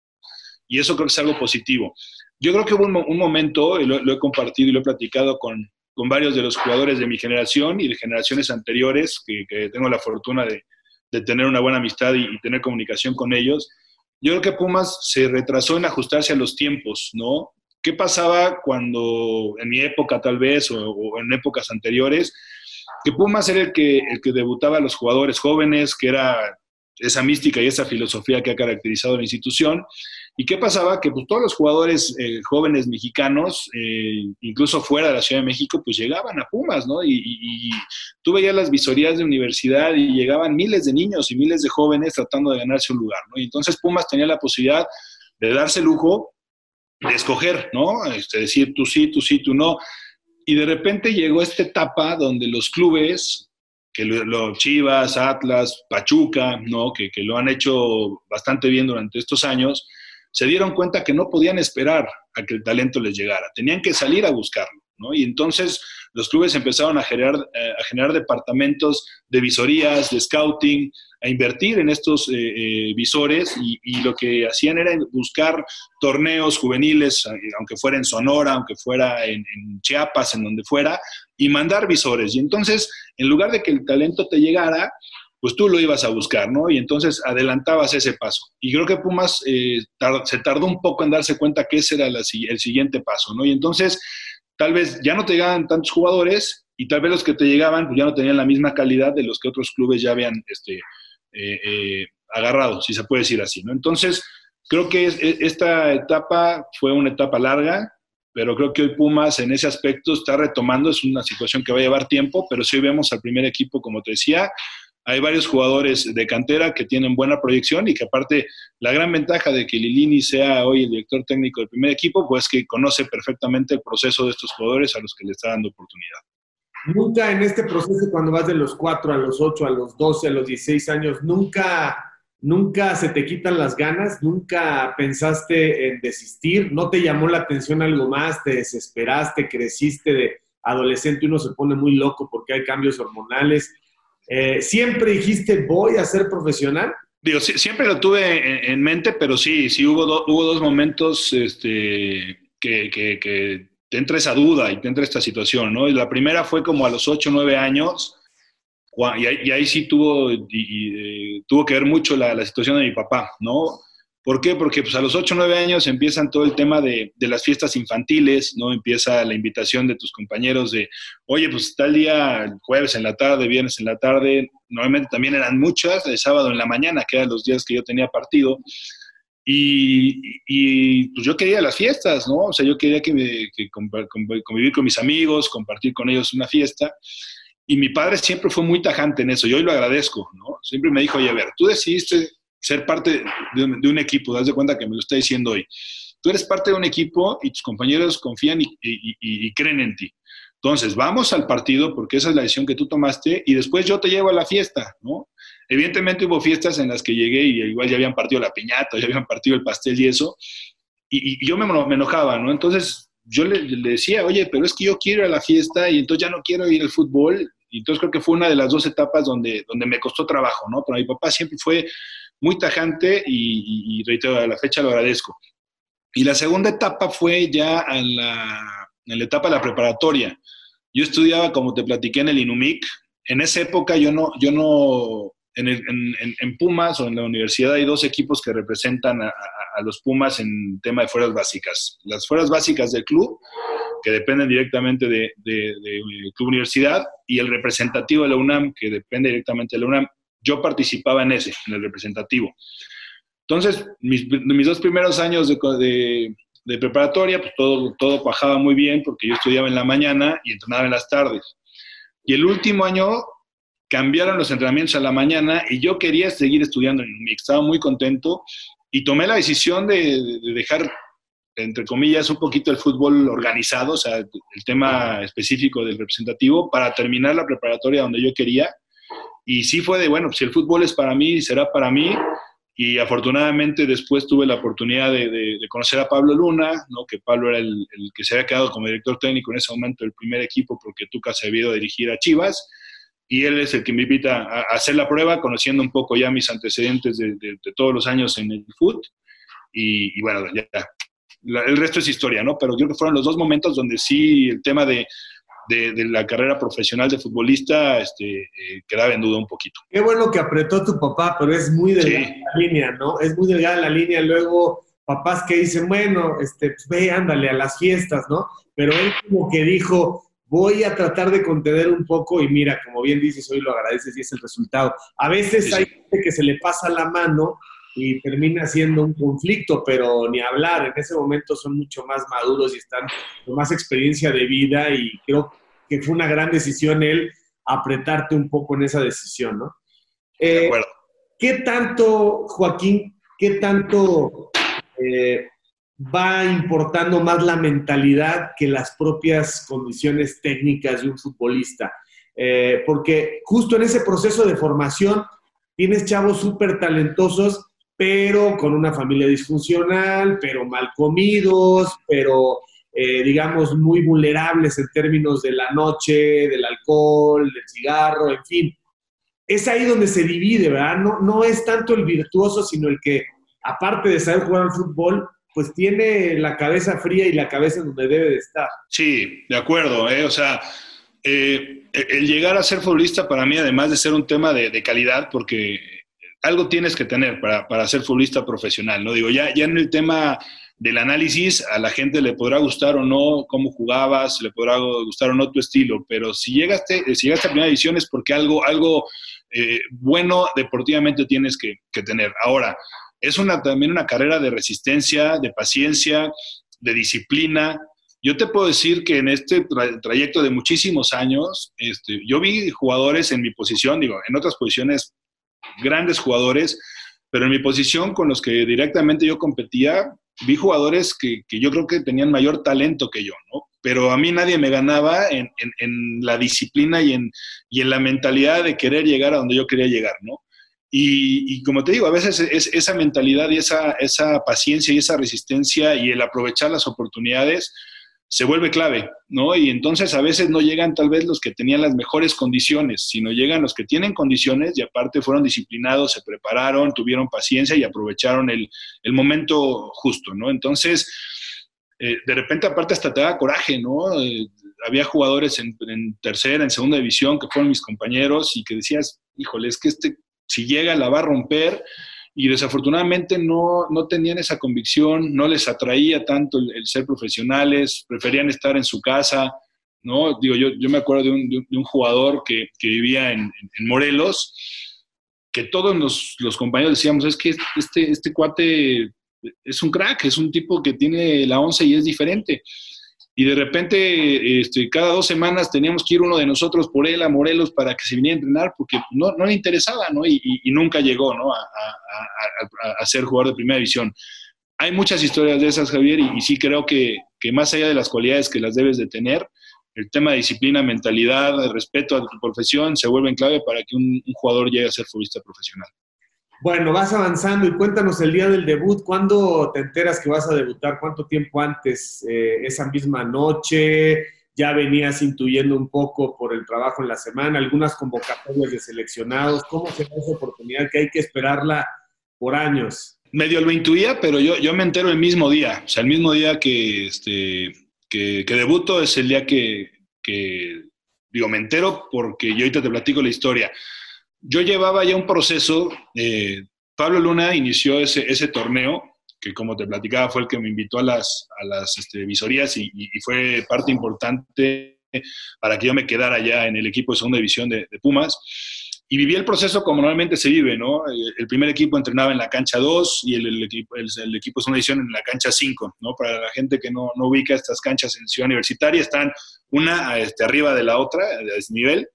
[SPEAKER 2] y eso creo que es algo positivo. Yo creo que hubo un, momento, y lo, he compartido y lo he platicado con, con, varios de los jugadores de mi generación y de generaciones anteriores, que, tengo la fortuna de, tener una buena amistad y, tener comunicación con ellos. Yo creo que Pumas se retrasó en ajustarse a los tiempos, ¿no? ¿Qué pasaba cuando, en mi época tal vez, o, o en épocas anteriores, que Pumas era el que, el que debutaba a los jugadores jóvenes, que era esa mística y esa filosofía que ha caracterizado la institución. ¿Y qué pasaba? Que pues, todos los jugadores eh, jóvenes mexicanos, eh, incluso fuera de la Ciudad de México, pues llegaban a Pumas, ¿no? Y, y, tú veías las visorías de universidad y llegaban miles de niños y miles de jóvenes tratando de ganarse un lugar, ¿no? Y entonces Pumas tenía la posibilidad de darse lujo de escoger, ¿no? Este, decir tú sí, tú sí, tú no. Y de repente llegó esta etapa donde los clubes que lo, Chivas, Atlas, Pachuca, ¿no? Que, que, lo han hecho bastante bien durante estos años, se dieron cuenta que no podían esperar a que el talento les llegara, tenían que salir a buscarlo. ¿no? Y entonces los clubes empezaron a generar, eh, a generar departamentos de visorías, de scouting, a invertir en estos eh, eh, visores y, lo que hacían era buscar torneos juveniles, aunque fuera en Sonora, aunque fuera en, Chiapas, en donde fuera, y mandar visores. Y entonces, en lugar de que el talento te llegara, pues tú lo ibas a buscar, ¿no? Y entonces adelantabas ese paso. Y creo que Pumas se tardó un poco en darse cuenta que ese era el siguiente paso, ¿no? Y entonces tal vez ya no te llegaban tantos jugadores y tal vez los que te llegaban pues ya no tenían la misma calidad de los que otros clubes ya habían este, eh, eh, agarrado, si se puede decir así. ¿no? Entonces, creo que e, esta etapa fue una etapa larga, pero creo que hoy Pumas en ese aspecto está retomando, es una situación que va a llevar tiempo, pero si hoy vemos al primer equipo, como te decía, hay varios jugadores de cantera que tienen buena proyección y que aparte la gran ventaja de que Lilini sea hoy el director técnico del primer equipo, pues que conoce perfectamente el proceso de estos jugadores a los que le está dando oportunidad.
[SPEAKER 1] Nunca en este proceso, cuando vas de los 4 a los 8, a los 12, a los 16 años, nunca, nunca se te quitan las ganas, nunca pensaste en desistir, no te llamó la atención algo más, te desesperaste, creciste de adolescente, uno se pone muy loco porque hay cambios hormonales eh, ¿Siempre dijiste voy a ser profesional?
[SPEAKER 2] Digo, siempre lo tuve en, mente, pero sí, sí hubo, hubo dos momentos este, que, que, te entra esa duda y te entra esta situación, ¿no? Y la primera fue como a los 8 o 9 años, y ahí, sí tuvo, y, tuvo que ver mucho la, la, situación de mi papá, ¿no? ¿Por qué? Porque pues, a los 8 o 9 años empiezan todo el tema de, las fiestas infantiles, ¿no? Empieza la invitación de tus compañeros de, oye, pues tal día, jueves en la tarde, viernes en la tarde, normalmente también eran muchas, de sábado en la mañana, que eran los días que yo tenía partido. Y, pues yo quería las fiestas, ¿no? O sea, yo quería que, me, convivir con mis amigos, compartir con ellos una fiesta. Y mi padre siempre fue muy tajante en eso, y hoy lo agradezco, ¿no? Siempre me dijo, oye, a ver, tú decidiste ser parte de un, equipo, das de cuenta que me lo está diciendo hoy. Tú eres parte de un equipo y tus compañeros confían y, creen en ti. Entonces, vamos al partido porque esa es la decisión que tú tomaste y después yo te llevo a la fiesta, ¿no? Evidentemente hubo fiestas en las que llegué y igual ya habían partido la piñata, ya habían partido el pastel y eso, y, yo me, enojaba, ¿no? Entonces yo le, le, decía, oye, pero es que yo quiero ir a la fiesta y entonces ya no quiero ir al fútbol. Y entonces creo que fue una de las dos etapas donde, donde me costó trabajo, ¿no? Pero mi papá siempre fue muy tajante y, reitero, a la fecha lo agradezco. Y la segunda etapa fue ya en la, en la etapa de la preparatoria. Yo estudiaba, como te platiqué, en el INUMIC. En esa época yo no, yo no en, en, Pumas o en la universidad hay dos equipos que representan a, los Pumas en tema de fuerzas básicas. Las fuerzas básicas del club, que dependen directamente de, de, de, Club Universidad, y el representativo de la UNAM, que depende directamente de la UNAM yo participaba en ese, en el representativo. Entonces, mis, dos primeros años de, preparatoria, pues todo, todo cuajaba muy bien porque yo estudiaba en la mañana y entrenaba en las tardes. Y el último año cambiaron los entrenamientos a la mañana y yo quería seguir estudiando en UNIC. Estaba muy contento y tomé la decisión de, de, dejar, entre comillas, un poquito el fútbol organizado, o sea, el tema específico del representativo, para terminar la preparatoria donde yo quería y sí fue de, bueno, si el fútbol es para mí, será para mí. Y afortunadamente después tuve la oportunidad de, conocer a Pablo Luna, ¿no? que Pablo era el, que se había quedado como director técnico en ese momento del primer equipo porque Tuca se había ido a dirigir a Chivas. Y él es el que me invita a, hacer la prueba, conociendo un poco ya mis antecedentes de, todos los años en el fútbol. Y, bueno, ya, el resto es historia, ¿no? Pero yo creo que fueron los dos momentos donde sí el tema de, de, la carrera profesional de futbolista este, eh, quedaba en duda un poquito.
[SPEAKER 1] Qué bueno que apretó tu papá, pero es muy delgada la línea, ¿no? Es muy delgada la línea. Luego, papás que dicen, bueno, este, pues, ve, ándale a las fiestas, ¿no? Pero él como que dijo, voy a tratar de contener un poco y mira, como bien dices, hoy lo agradeces y es el resultado. A veces hay gente que se le pasa la mano y termina siendo un conflicto, pero ni hablar, en ese momento son mucho más maduros y están con más experiencia de vida y creo que fue una gran decisión él apretarte un poco en esa decisión, ¿no? de eh, acuerdo. ¿Qué tanto, Joaquín, qué tanto eh, va importando más la mentalidad que las propias condiciones técnicas de un futbolista? eh, porque justo en ese proceso de formación tienes chavos súper talentosos, pero con una familia disfuncional, pero mal comidos, pero eh, digamos muy vulnerables en términos de la noche, del alcohol, del cigarro, en fin. Es ahí donde se divide, ¿verdad? No, no es tanto el virtuoso, sino el que, aparte de saber jugar al fútbol, pues tiene la cabeza fría y la cabeza donde debe de estar.
[SPEAKER 2] Sí, de acuerdo, ¿eh? o sea, eh, el llegar a ser futbolista para mí, además de ser un tema de, calidad, porque algo tienes que tener para, para, ser futbolista profesional, ¿no? Digo, ya, ya en el tema del análisis, a la gente le podrá gustar o no cómo jugabas, le podrá gustar o no tu estilo, pero si llegaste, si llegaste a primera división es porque algo, algo eh, bueno deportivamente tienes que, que tener. Ahora, es una, también una carrera de resistencia, de paciencia, de disciplina. Yo te puedo decir que en este trayecto de muchísimos años, este, yo vi jugadores en mi posición, digo, en otras posiciones, grandes jugadores, pero en mi posición con los que directamente yo competía, vi jugadores que, que yo creo que tenían mayor talento que yo, ¿no? Pero a mí nadie me ganaba en, en, la disciplina y en, y en la mentalidad de querer llegar a donde yo quería llegar, ¿no? Y, como te digo, a veces es, esa mentalidad y esa, esa paciencia y esa resistencia y el aprovechar las oportunidades se vuelve clave, ¿no? Y entonces a veces no llegan tal vez los que tenían las mejores condiciones, sino llegan los que tienen condiciones y aparte fueron disciplinados, se prepararon, tuvieron paciencia y aprovecharon el, el momento justo, ¿no? Entonces, eh, de repente aparte hasta te da coraje, ¿no? Eh, había jugadores en, en, tercera, en segunda división que fueron mis compañeros y que decías, híjole, es que este si llega la va a romper y desafortunadamente no, no tenían esa convicción, no les atraía tanto el, ser profesionales, preferían estar en su casa, ¿no? Digo, yo, yo me acuerdo de un, jugador que, que vivía en, en, Morelos, que todos los, los, compañeros decíamos, es que este, este cuate es un crack, es un tipo que tiene la once y es diferente y de repente este, cada dos semanas teníamos que ir uno de nosotros por él a Morelos para que se viniera a entrenar porque no, no le interesaba, ¿no? Y, y, nunca llegó, ¿no? A, a, a, ser jugador de primera división. Hay muchas historias de esas, Javier, y, sí creo que, que más allá de las cualidades que las debes de tener, el tema de disciplina, mentalidad, respeto a tu profesión se vuelven clave para que un jugador llegue a ser futbolista profesional.
[SPEAKER 1] Bueno, vas avanzando y cuéntanos el día del debut. ¿Cuándo te enteras que vas a debutar? ¿Cuánto tiempo antes? Eh, ¿Esa misma noche? ¿Ya venías intuyendo un poco por el trabajo en la semana? ¿Algunas convocatorias de seleccionados? ¿Cómo se da esa oportunidad que hay que esperarla por años?
[SPEAKER 2] Medio lo intuía, pero yo, yo me entero el mismo día. O sea, el mismo día que, este, que, que debuto es el día que, que, digo, me entero porque yo ahorita te platico la historia yo llevaba ya un proceso, eh, Pablo Luna inició ese, ese, torneo, que como te platicaba fue el que me invitó a las, a las este, visorías y, fue parte importante para que yo me quedara ya en el equipo de segunda división de, Pumas. Y viví el proceso como normalmente se vive, ¿no? El primer equipo entrenaba en la cancha 2 y el, equipo, el, equipo de segunda división en la cancha 5, ¿no? Para la gente que no, no ubica estas canchas en Ciudad Universitaria, están una este, arriba de la otra, a desnivel. nivel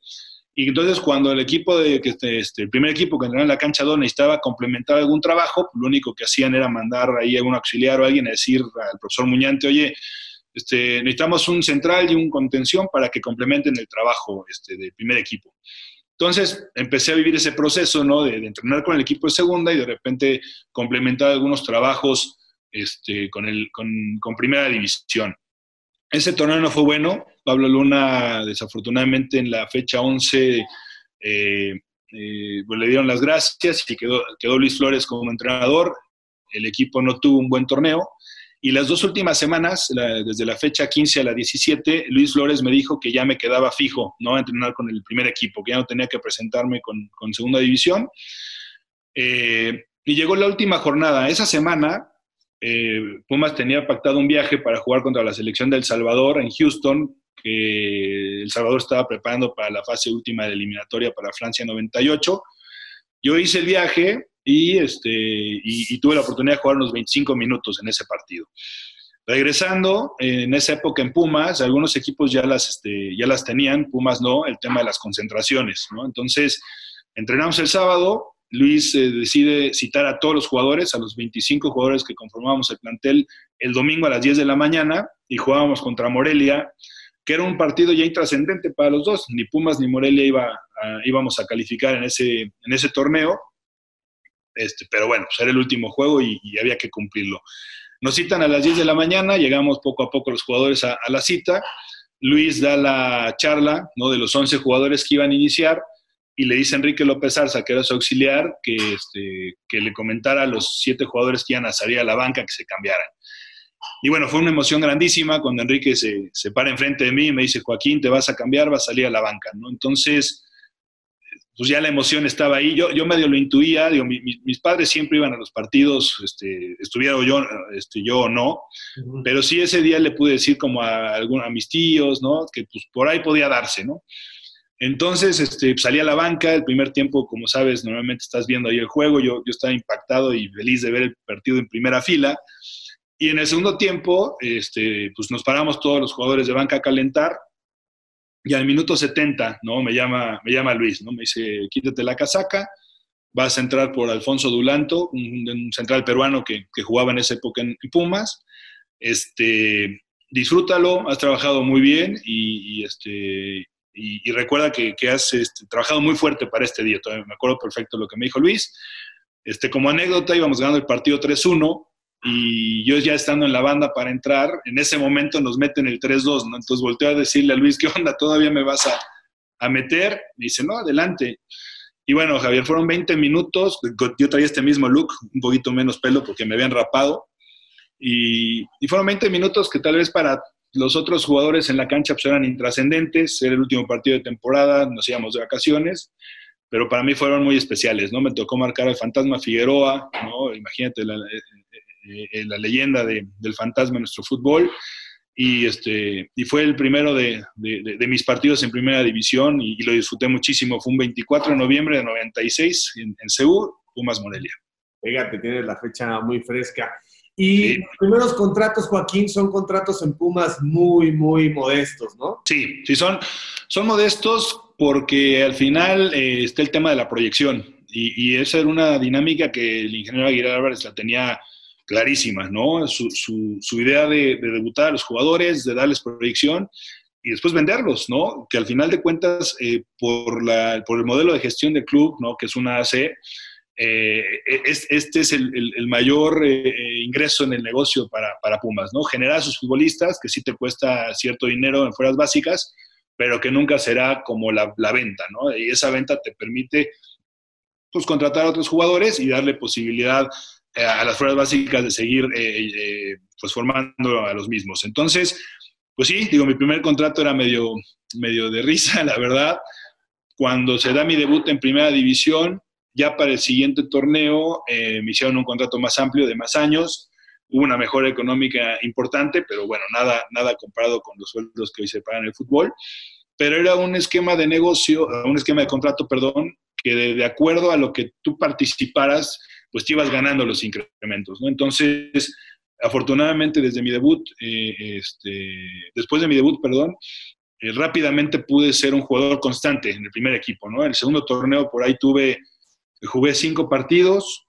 [SPEAKER 2] y entonces cuando el equipo de, este, este, el primer equipo que entraba en la cancha 2 necesitaba complementar algún trabajo, lo único que hacían era mandar ahí a un auxiliar o a alguien a decir al profesor Muñante, oye, este, necesitamos un central y un contención para que complementen el trabajo este, del primer equipo. Entonces empecé a vivir ese proceso ¿no? de, de, entrenar con el equipo de segunda y de repente complementar algunos trabajos este, con, el, con, con primera división. Ese torneo no fue bueno. Pablo Luna, desafortunadamente, en la fecha 11 eh, eh, pues le dieron las gracias y quedó, Luis Flores como entrenador. El equipo no tuvo un buen torneo. Y las dos últimas semanas, desde la fecha 15 a la 17, Luis Flores me dijo que ya me quedaba fijo, ¿no? A entrenar con el primer equipo, que ya no tenía que presentarme con, con segunda división. Eh, y llegó la última jornada. Esa semana eh, Pumas tenía pactado un viaje para jugar contra la selección de El Salvador en Houston, que El Salvador estaba preparando para la fase última de eliminatoria para Francia 98. Yo hice el viaje y, este, y, tuve la oportunidad de jugar unos 25 minutos en ese partido. Regresando, en esa época en Pumas, algunos equipos ya las, este, ya las tenían, Pumas no, el tema de las concentraciones. Entonces, entrenamos el sábado, Luis eh, decide citar a todos los jugadores, a los 25 jugadores que conformábamos el plantel, el domingo a las 10 de la mañana y jugábamos contra Morelia que era un partido ya intrascendente para los dos. Ni Pumas ni Morelia iba íbamos a calificar en ese, en ese torneo. Este, pero bueno, pues era el último juego y, había que cumplirlo. Nos citan a las 10 de la mañana, llegamos poco a poco los jugadores a, la cita. Luis da la charla ¿no? de los 11 jugadores que iban a iniciar y le dice a Enrique López Arza, que era su auxiliar, que, este, que le comentara a los siete jugadores que iban a salir a la banca que se cambiaran. Y bueno, fue una emoción grandísima cuando Enrique se, se para enfrente de mí y me dice, Joaquín, te vas a cambiar, vas a salir a la banca, ¿no? Entonces, pues ya la emoción estaba ahí. Yo, yo medio lo intuía, digo, mis padres siempre iban a los partidos, este, estuviera yo, este, yo o no, pero sí ese día le pude decir como a, a mis tíos, ¿no? Que pues por ahí podía darse, ¿no? Entonces este, salí a la banca, el primer tiempo, como sabes, normalmente estás viendo ahí el juego, yo, estaba impactado y feliz de ver el partido en primera fila. Y en el segundo tiempo, este, pues nos paramos todos los jugadores de banca a calentar y al minuto 70, ¿no? Me llama, me llama Luis, ¿no? Me dice, quítate la casaca, vas a entrar por Alfonso Dulanto, un, central peruano que, jugaba en esa época en, Pumas. Este, disfrútalo, has trabajado muy bien y, este, y, recuerda que, has este, trabajado muy fuerte para este día. Todavía me acuerdo perfecto lo que me dijo Luis. Este, como anécdota, íbamos ganando el partido 3-1 y yo ya estando en la banda para entrar, en ese momento nos meten el 3-2, ¿no? Entonces volteo a decirle a Luis, ¿qué onda? ¿Todavía me vas a, a meter? Me dice, no, adelante. Y bueno, Javier, fueron 20 minutos, yo traía este mismo look, un poquito menos pelo porque me habían rapado, y, y fueron 20 minutos que tal vez para los otros jugadores en la cancha pues eran intrascendentes, era el último partido de temporada, nos íbamos de vacaciones, pero para mí fueron muy especiales, ¿no? Me tocó marcar al fantasma Figueroa, ¿no? Imagínate la, eh, eh, la leyenda del fantasma en nuestro fútbol. Y, este, y fue el primero de, de, mis partidos en primera división y, lo disfruté muchísimo. Fue un 24 de noviembre de 96 en, en Seúl, Pumas Morelia.
[SPEAKER 1] Fíjate, tienes la fecha muy fresca. Y los primeros contratos, Joaquín, son contratos en Pumas muy, muy modestos, ¿no?
[SPEAKER 2] Sí, sí, son, son modestos porque al final eh, está el tema de la proyección. Y, y, esa era una dinámica que el ingeniero Aguilar Álvarez la tenía clarísimas, ¿no? Su, su, idea de, debutar a los jugadores, de darles proyección y después venderlos, ¿no? Que al final de cuentas, eh, por, la, por el modelo de gestión del club, ¿no? Que es una AC, eh, este es el, el, mayor eh, ingreso en el negocio para, para, Pumas, ¿no? Generar a sus futbolistas, que sí te cuesta cierto dinero en fuerzas básicas, pero que nunca será como la, la venta, ¿no? Y esa venta te permite pues contratar a otros jugadores y darle posibilidad eh, a las fuerzas básicas de seguir eh, eh, pues formando a los mismos. Entonces, pues sí, digo, mi primer contrato era medio, medio de risa, la verdad. Cuando se da mi debut en primera división, ya para el siguiente torneo me hicieron un contrato más amplio de más años, hubo una mejora económica importante, pero bueno, nada, nada comparado con los sueldos que hoy se pagan en el fútbol. Pero era un esquema de negocio, un esquema de contrato, perdón, que de acuerdo a lo que tú participaras, pues te ibas ganando los incrementos, ¿no? Entonces, afortunadamente desde mi debut, eh, este, después de mi debut, perdón, eh, rápidamente pude ser un jugador constante en el primer equipo, ¿no? El segundo torneo por ahí tuve, jugué cinco partidos,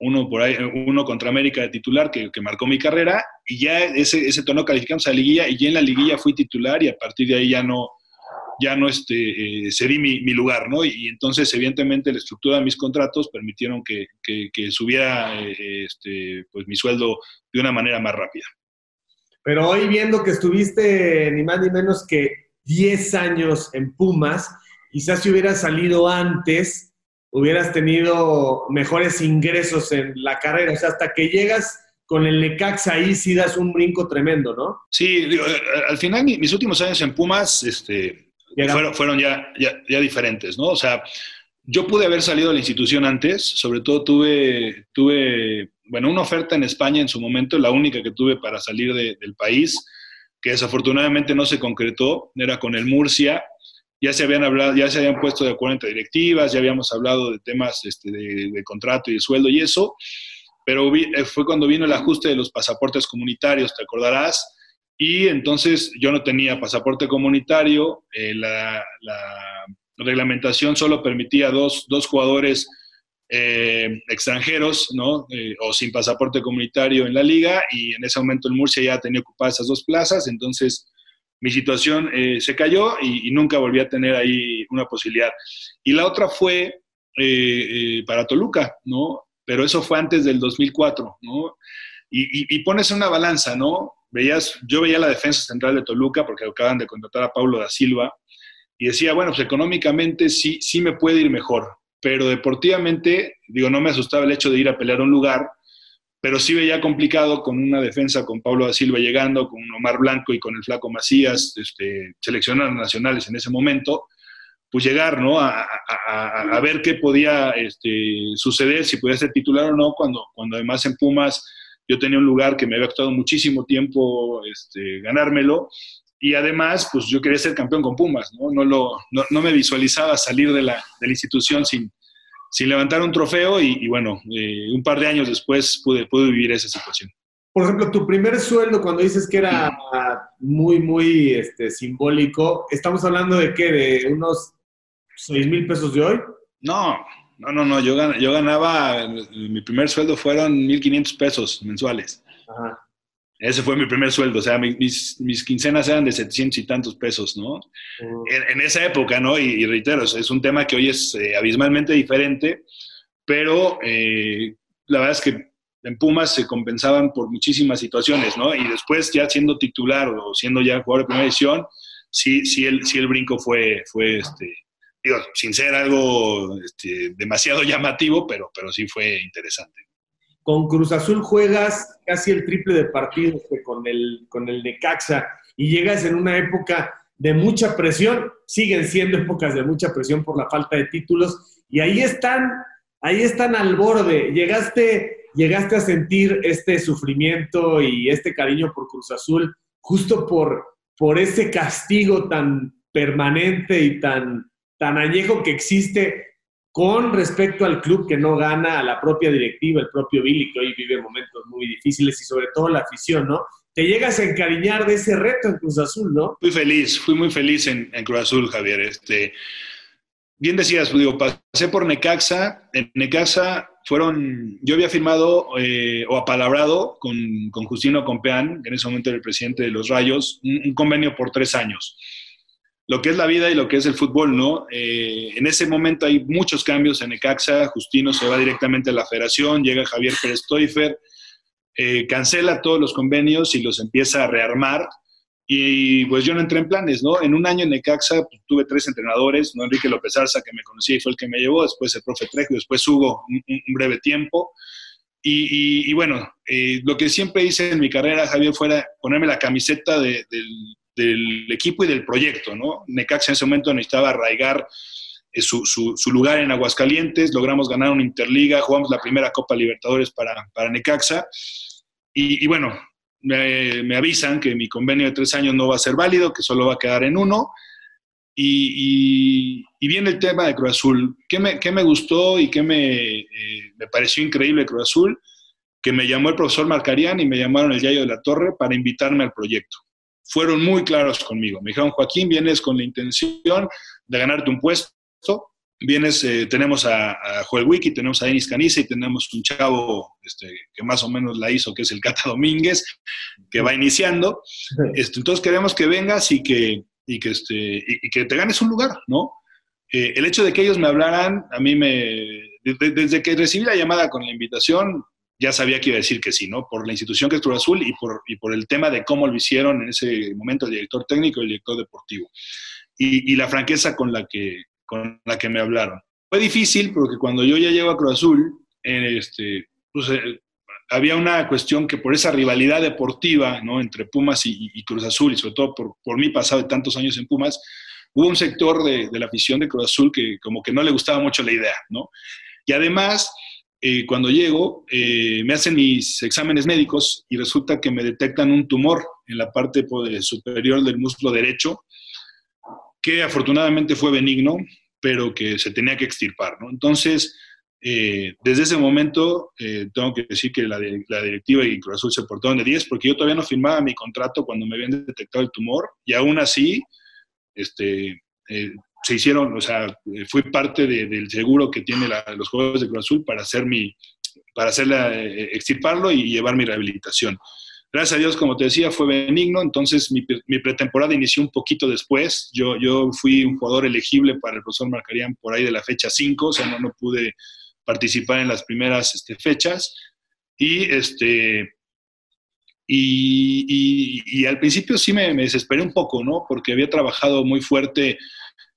[SPEAKER 2] uno por ahí, uno contra América de titular que, que marcó mi carrera, y ya ese, ese torneo calificamos a la liguilla, y ya en la liguilla fui titular, y a partir de ahí ya no, ya no este, eh, cedí mi, lugar, ¿no? Y, entonces, evidentemente, la estructura de mis contratos permitieron que, subiera eh, este, pues, mi sueldo de una manera más rápida.
[SPEAKER 1] Pero hoy viendo que estuviste ni más ni menos que 10 años en Pumas, quizás si hubieras salido antes, hubieras tenido mejores ingresos en la carrera. O sea, hasta que llegas con el Necaxa ahí sí das un brinco tremendo, ¿no?
[SPEAKER 2] Sí, al final mis últimos años en Pumas, este, fueron, ya, ya, diferentes, ¿no? O sea, yo pude haber salido de la institución antes, sobre todo tuve, tuve, bueno, una oferta en España en su momento, la única que tuve para salir del país, que desafortunadamente no se concretó, era con el Murcia, ya se habían hablado, ya se habían puesto de acuerdo entre directivas, ya habíamos hablado de temas este, de, de, contrato y de sueldo y eso, pero eh, fue cuando vino el ajuste de los pasaportes comunitarios, te acordarás, y entonces yo no tenía pasaporte comunitario, eh, la, reglamentación solo permitía dos, dos jugadores eh, extranjeros, ¿no? Eh, o sin pasaporte comunitario en la liga, y en ese momento el Murcia ya tenía ocupadas esas dos plazas, entonces mi situación eh, se cayó y, nunca volví a tener ahí una posibilidad. Y la otra fue eh, para Toluca, ¿no? Pero eso fue antes del 2004, ¿no? Y, pones una balanza, ¿no? Veías, yo veía la defensa central de Toluca porque acaban de contratar a Paulo da Silva y decía, bueno, pues económicamente sí, sí me puede ir mejor, pero deportivamente, digo, no me asustaba el hecho de ir a pelear un lugar, pero sí veía complicado con una defensa con Pablo da Silva llegando, con Omar Blanco y con el Flaco Macías, este, seleccionados nacionales en ese momento, pues llegar, ¿no? A, ver qué podía este, suceder, si podía ser titular o no, cuando, cuando además en Pumas yo tenía un lugar que me había costado muchísimo tiempo este, ganármelo, y además, pues yo quería ser campeón con Pumas, ¿no? No, lo, no, me visualizaba salir de la, de la institución sin, sin levantar un trofeo y, bueno, eh, un par de años después pude, pude vivir esa situación.
[SPEAKER 1] Por ejemplo, tu primer sueldo, cuando dices que era muy, muy este, simbólico, ¿estamos hablando de qué? ¿De unos 6 mil pesos de hoy?
[SPEAKER 2] No, no, no, no. Yo, yo ganaba, mi primer sueldo fueron 1.500 pesos mensuales. Ajá. Ese fue mi primer sueldo, o sea, mis, mis quincenas eran de 700 y tantos pesos, ¿no? En, esa época, ¿no? Y, reitero, es un tema que hoy es eh, abismalmente diferente, pero eh, la verdad es que en Pumas se compensaban por muchísimas situaciones, ¿no? Y después ya siendo titular o siendo ya jugador de primera edición, sí, sí, el, sí el brinco fue, fue este, digo, sin ser algo este, demasiado llamativo, pero, pero sí fue interesante.
[SPEAKER 1] Con Cruz Azul juegas casi el triple de partidos que con el, con el Necaxa y llegas en una época de mucha presión, siguen siendo épocas de mucha presión por la falta de títulos y ahí están, ahí están al borde. Llegaste, llegaste a sentir este sufrimiento y este cariño por Cruz Azul justo por, por ese castigo tan permanente y tan, tan añejo que existe con respecto al club que no gana, a la propia directiva, el propio Billy, que hoy vive momentos muy difíciles y sobre todo la afición, ¿no? Te llegas a encariñar de ese reto en Cruz Azul, ¿no?
[SPEAKER 2] Fui feliz, fui muy feliz en, Cruz Azul, Javier. Este, bien decías, digo, pasé por Necaxa. En Necaxa fueron, yo había firmado eh, o apalabrado con, con Justino Compeán, que en ese momento era el presidente de los Rayos, un convenio por tres años lo que es la vida y lo que es el fútbol, ¿no? Eh, en ese momento hay muchos cambios en Ecaxa, Justino se va directamente a la federación, llega Javier Pérez Toifer, eh, cancela todos los convenios y los empieza a rearmar. Y pues yo no entré en planes, ¿no? En un año en Necaxa pues, tuve tres entrenadores. Enrique López Arza, que me conocía y fue el que me llevó, después el profe Trejo, después Hugo, un, breve tiempo. Y, bueno, eh, lo que siempre hice en mi carrera, Javier, fuera ponerme la camiseta del del equipo y del proyecto, ¿no? Necaxa en ese momento necesitaba arraigar eh, su, su, lugar en Aguascalientes, logramos ganar una Interliga, jugamos la primera Copa Libertadores para, para Necaxa, y, bueno, me, avisan que mi convenio de tres años no va a ser válido, que solo va a quedar en uno, y, viene el tema de Cruz Azul. ¿Qué me, me gustó y qué me, eh, me pareció increíble Cruz Azul? Que me llamó el profesor Marcarián y me llamaron el Yayo de la Torre para invitarme al proyecto fueron muy claros conmigo. Me dijeron, Joaquín, vienes con la intención de ganarte un puesto. Vienes, eh, tenemos a, Joel Wiki, tenemos a Denis Caniza y tenemos un chavo este, que más o menos la hizo, que es el Cata Domínguez, que va iniciando. Este, entonces queremos que vengas y que, y que, este, y, que te ganes un lugar, ¿no? Eh, el hecho de que ellos me hablaran, a mí me... desde que recibí la llamada con la invitación, ya sabía que iba a decir que sí, ¿no? Por la institución que es Cruz Azul y por, y por el tema de cómo lo hicieron en ese momento el director técnico y el director deportivo. Y, y, la franqueza con la, que, con la que me hablaron. Fue difícil porque cuando yo ya llego a Cruz Azul, este, pues, eh, había una cuestión que por esa rivalidad deportiva ¿no? entre Pumas y, y, Cruz Azul, y sobre todo por, por mi pasado de tantos años en Pumas, hubo un sector de, de la afición de Cruz Azul que como que no le gustaba mucho la idea, ¿no? Y además eh, cuando llego, eh, me hacen mis exámenes médicos y resulta que me detectan un tumor en la parte pues, superior del músculo derecho, que afortunadamente fue benigno, pero que se tenía que extirpar. Entonces, eh, desde ese momento, tengo que decir que la, la, directiva y Cruz Azul se portaron de 10, porque yo todavía no firmaba mi contrato cuando me habían detectado el tumor, y aún así, este, se hicieron, o sea, fui parte del seguro que tiene los Juegos de Cruz Azul para hacer mi, para hacerla, eh, extirparlo y llevar mi rehabilitación. Gracias a Dios, como te decía, fue benigno, entonces mi, pretemporada inició un poquito después. Yo, yo fui un jugador elegible para el profesor Marcarían por ahí de la fecha 5, o sea, no, no pude participar en las primeras este, fechas. Y, este, y, al principio sí me, desesperé un poco, ¿no? Porque había trabajado muy fuerte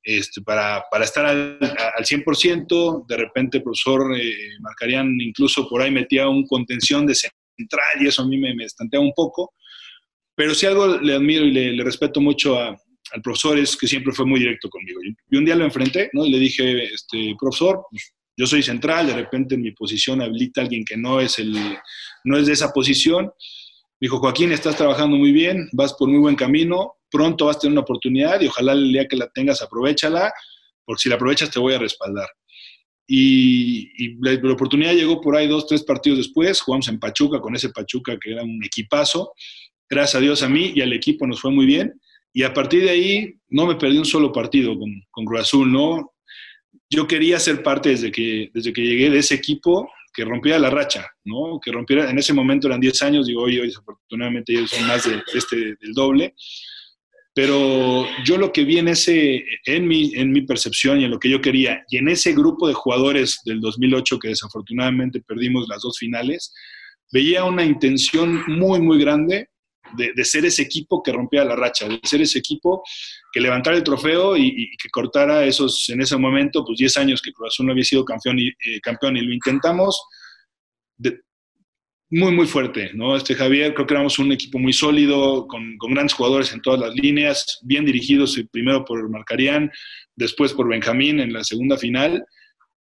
[SPEAKER 2] este, para, estar al, al, 100%. De repente el profesor eh, Marcarían incluso por ahí metía un contención de central y eso a mí me, me estanteaba un poco. Pero si algo le admiro y le, respeto mucho al profesor es que siempre fue muy directo conmigo. Y un día lo enfrenté, ¿no? Y le dije, este, profesor, pues, yo soy central, de repente en mi posición habilita a alguien que no es, el, no es de esa posición. dijo, Joaquín, estás trabajando muy bien, vas por muy buen camino, pronto vas a tener una oportunidad y ojalá el día que la tengas aprovechala, porque si la aprovechas te voy a respaldar. Y, la, oportunidad llegó por ahí dos, tres partidos después, jugamos en Pachuca con ese Pachuca que era un equipazo. Gracias a Dios a mí y al equipo nos fue muy bien. Y a partir de ahí no me perdí un solo partido con, con Cruz Azul, ¿no? yo quería ser parte desde que, desde que llegué de ese equipo que rompiera la racha, ¿no? Que rompiera, en ese momento eran 10 años, digo, hoy, hoy desafortunadamente ellos son más de, este, del doble, pero yo lo que vi en, ese, en, mi, en mi percepción y en lo que yo quería, y en ese grupo de jugadores del 2008 que desafortunadamente perdimos las dos finales, veía una intención muy, muy grande de, ser ese equipo que rompía la racha, de ser ese equipo que levantara el trofeo y, que cortara esos, en ese momento, pues 10 años que Cruz Azul no había sido campeón y, eh, campeón y lo intentamos muy, muy fuerte, ¿no? Este Javier, creo que éramos un equipo muy sólido, con, grandes jugadores en todas las líneas, bien dirigidos eh, primero por Marcarián, después por Benjamín en la segunda final.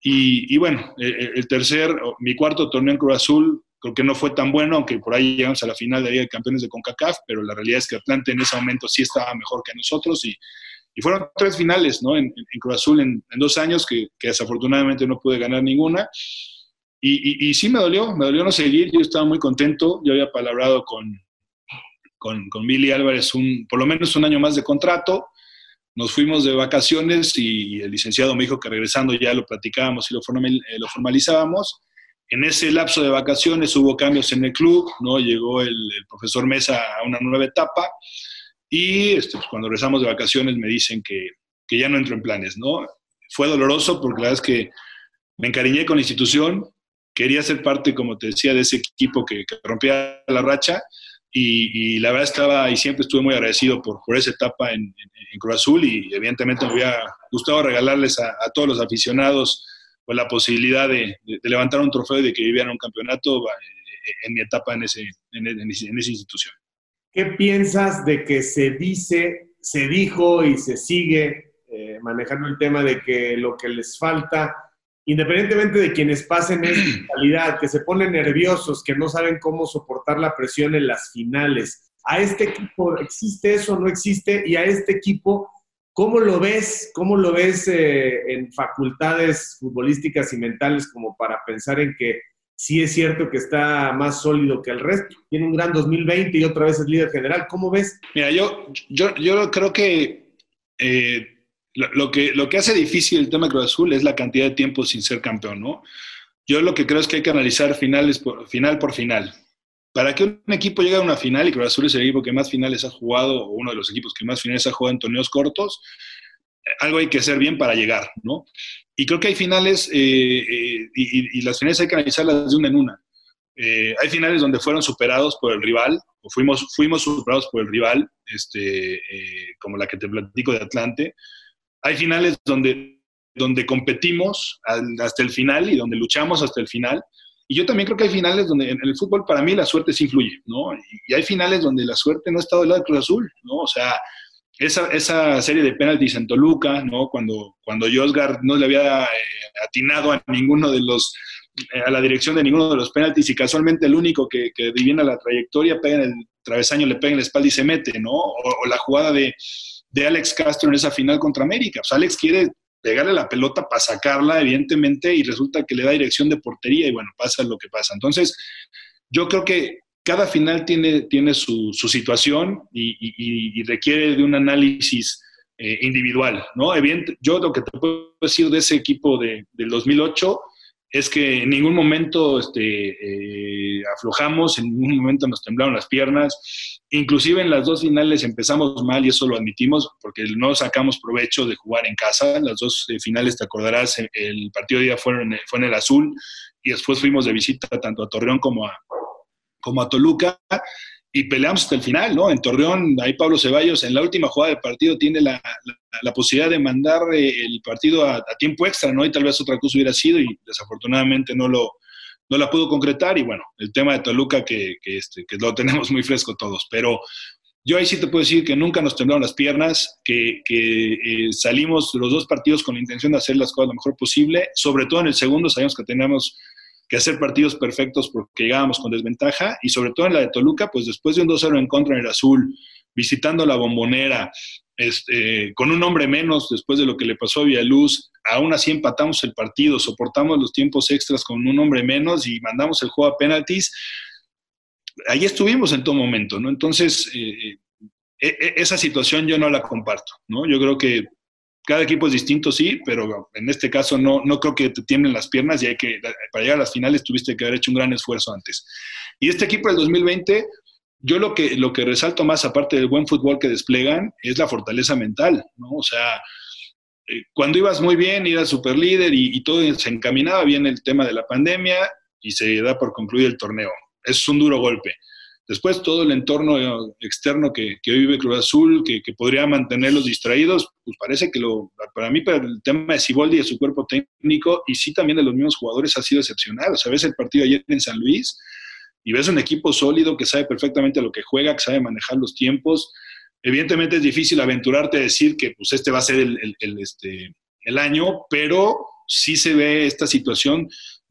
[SPEAKER 2] Y, bueno, el, el tercer, mi cuarto torneo en Cruz Azul, creo que no fue tan bueno, aunque por ahí llegamos a la final de Liga de Campeones de CONCACAF, pero la realidad es que Atlante en ese momento sí estaba mejor que nosotros y, y fueron tres finales ¿no? en, en Cruz Azul en, dos años que, que, desafortunadamente no pude ganar ninguna. Y, y, sí me dolió, me dolió no seguir, yo estaba muy contento, yo había palabrado con, con, con Billy Álvarez un, por lo menos un año más de contrato, nos fuimos de vacaciones y el licenciado me dijo que regresando ya lo platicábamos y lo, eh, lo formalizábamos en ese lapso de vacaciones hubo cambios en el club, ¿no? Llegó el, profesor Mesa a una nueva etapa y este, pues, cuando regresamos de vacaciones me dicen que, que, ya no entro en planes, ¿no? Fue doloroso porque la verdad es que me encariñé con la institución, quería ser parte, como te decía, de ese equipo que, rompía la racha y, la verdad estaba y siempre estuve muy agradecido por, por esa etapa en, en, Cruz Azul y evidentemente me hubiera gustado regalarles a, a todos los aficionados pues, la posibilidad de, levantar un trofeo y de que vivieran un campeonato eh, en mi etapa en, ese, en, esa institución.
[SPEAKER 1] ¿Qué piensas de que se dice, se dijo y se sigue eh, manejando el tema de que lo que les falta, independientemente de quienes pasen esa calidad, que se ponen nerviosos, que no saben cómo soportar la presión en las finales, a este equipo existe eso, o no existe, y a este equipo ¿Cómo lo ves? ¿Cómo lo ves eh, en facultades futbolísticas y mentales como para pensar en que sí es cierto que está más sólido que el resto? Tiene un gran 2020 y otra vez es líder general. ¿Cómo ves?
[SPEAKER 2] Mira, yo, yo, yo creo que, eh, lo, que lo que hace difícil el tema de Cruz Azul es la cantidad de tiempo sin ser campeón, ¿no? Yo lo que creo es que hay que analizar finales final por final para que un equipo llegue a una final, y Cruz Azul es el equipo que más finales ha jugado, o uno de los equipos que más finales ha jugado en torneos cortos, eh, algo hay que hacer bien para llegar, ¿no? Y creo que hay finales, eh, eh, y, las finales hay que analizarlas de una en una. hay finales donde fueron superados por el rival, o fuimos, fuimos superados por el rival, este, como la que te platico de Atlante. Hay finales donde, donde competimos hasta el final y donde luchamos hasta el final y yo también creo que hay finales donde en el fútbol para mí la suerte sí influye, ¿no? Y hay finales donde la suerte no ha estado del lado de Cruz Azul, ¿no? O sea, esa, esa serie de penaltis en Toluca, ¿no? Cuando, cuando Josgar no le había eh, atinado a ninguno de los, eh, a la dirección de ninguno de los penaltis y casualmente el único que, que adivina la trayectoria pega en el travesaño, le pega en la espalda y se mete, ¿no? O, la jugada de, de Alex Castro en esa final contra América. O sea, Alex quiere pegarle la pelota para sacarla, evidentemente, y resulta que le da dirección de portería y bueno, pasa lo que pasa. Entonces, yo creo que cada final tiene, tiene su, situación y, requiere de un análisis eh, individual, ¿no? Evidente, yo lo que te puedo decir de ese equipo de, del 2008 es que en ningún momento este, eh, aflojamos, en ningún momento nos temblaron las piernas. Inclusive en las dos finales empezamos mal y eso lo admitimos porque no sacamos provecho de jugar en casa. Las dos eh, finales, te acordarás, el partido de día fue en, fue en el azul y después fuimos de visita tanto a Torreón como a, como a Toluca y peleamos hasta el final, ¿no? En Torreón, ahí Pablo Ceballos en la última jugada del partido tiene la, posibilidad de mandar eh, el partido a, tiempo extra, ¿no? Y tal vez otra cosa hubiera sido y desafortunadamente no lo no la pudo concretar y bueno, el tema de Toluca que, que, este, que lo tenemos muy fresco todos, pero yo ahí sí te puedo decir que nunca nos temblaron las piernas, que, que eh, salimos los dos partidos con la intención de hacer las cosas lo mejor posible, sobre todo en el segundo sabíamos que teníamos que hacer partidos perfectos porque llegábamos con desventaja y sobre todo en la de Toluca, pues después de un 2-0 en contra en el azul, visitando la bombonera, este, con un hombre menos después de lo que le pasó a Villaluz, aún así empatamos el partido, soportamos los tiempos extras con un hombre menos y mandamos el juego a penaltis. Ahí estuvimos en todo momento, ¿no? Entonces, eh, eh, e, esa situación yo no la comparto, ¿no? Yo creo que cada equipo es distinto, sí, pero en este caso no, no creo que te tiemblen las piernas y hay que, para llegar a las finales tuviste que haber hecho un gran esfuerzo antes. Y este equipo del 2020, yo lo que, lo que resalto más, aparte del buen fútbol que desplegan, es la fortaleza mental, ¿no? O sea, eh, cuando ibas muy bien, eras super líder y, y todo se encaminaba bien el tema de la pandemia y se da por concluir el torneo. Es un duro golpe. Después todo el entorno eh, externo que, que vive Cruz Azul, que, que, podría mantenerlos distraídos, pues parece que lo, para mí, el tema de Siboldi y de su cuerpo técnico, y sí también de los mismos jugadores, ha sido excepcional. O sea, ves el partido ayer en San Luis y ves un equipo sólido que sabe perfectamente lo que juega, que sabe manejar los tiempos. Evidentemente es difícil aventurarte a decir que pues este va a ser el, el, el este, el año, pero sí se ve esta situación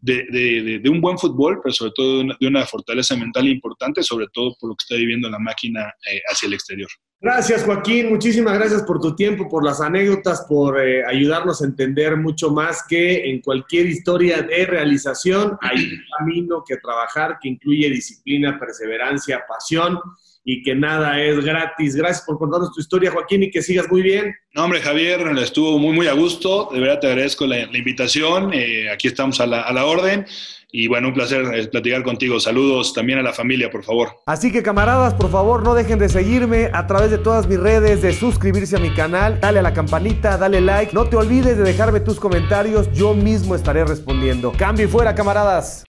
[SPEAKER 2] de, un buen fútbol, pero sobre todo de una, fortaleza mental importante, sobre todo por lo que está viviendo la máquina eh, hacia el exterior.
[SPEAKER 1] Gracias, Joaquín. Muchísimas gracias por tu tiempo, por las anécdotas, por eh, ayudarnos a entender mucho más que en cualquier historia de realización hay un camino que trabajar que incluye disciplina, perseverancia, pasión y que nada es gratis. Gracias por contarnos tu historia, Joaquín, y que sigas muy bien.
[SPEAKER 2] No, hombre, Javier, estuvo muy, muy a gusto. De verdad te agradezco la, invitación. Eh, aquí estamos a la, a la orden. Y bueno, un placer eh, platicar contigo. Saludos también a la familia, por favor.
[SPEAKER 3] Así que camaradas, por favor, no dejen de seguirme a través de todas mis redes, de suscribirse a mi canal, dale a la campanita, dale like. No te olvides de dejarme tus comentarios, yo mismo estaré respondiendo. Cambio y fuera, camaradas.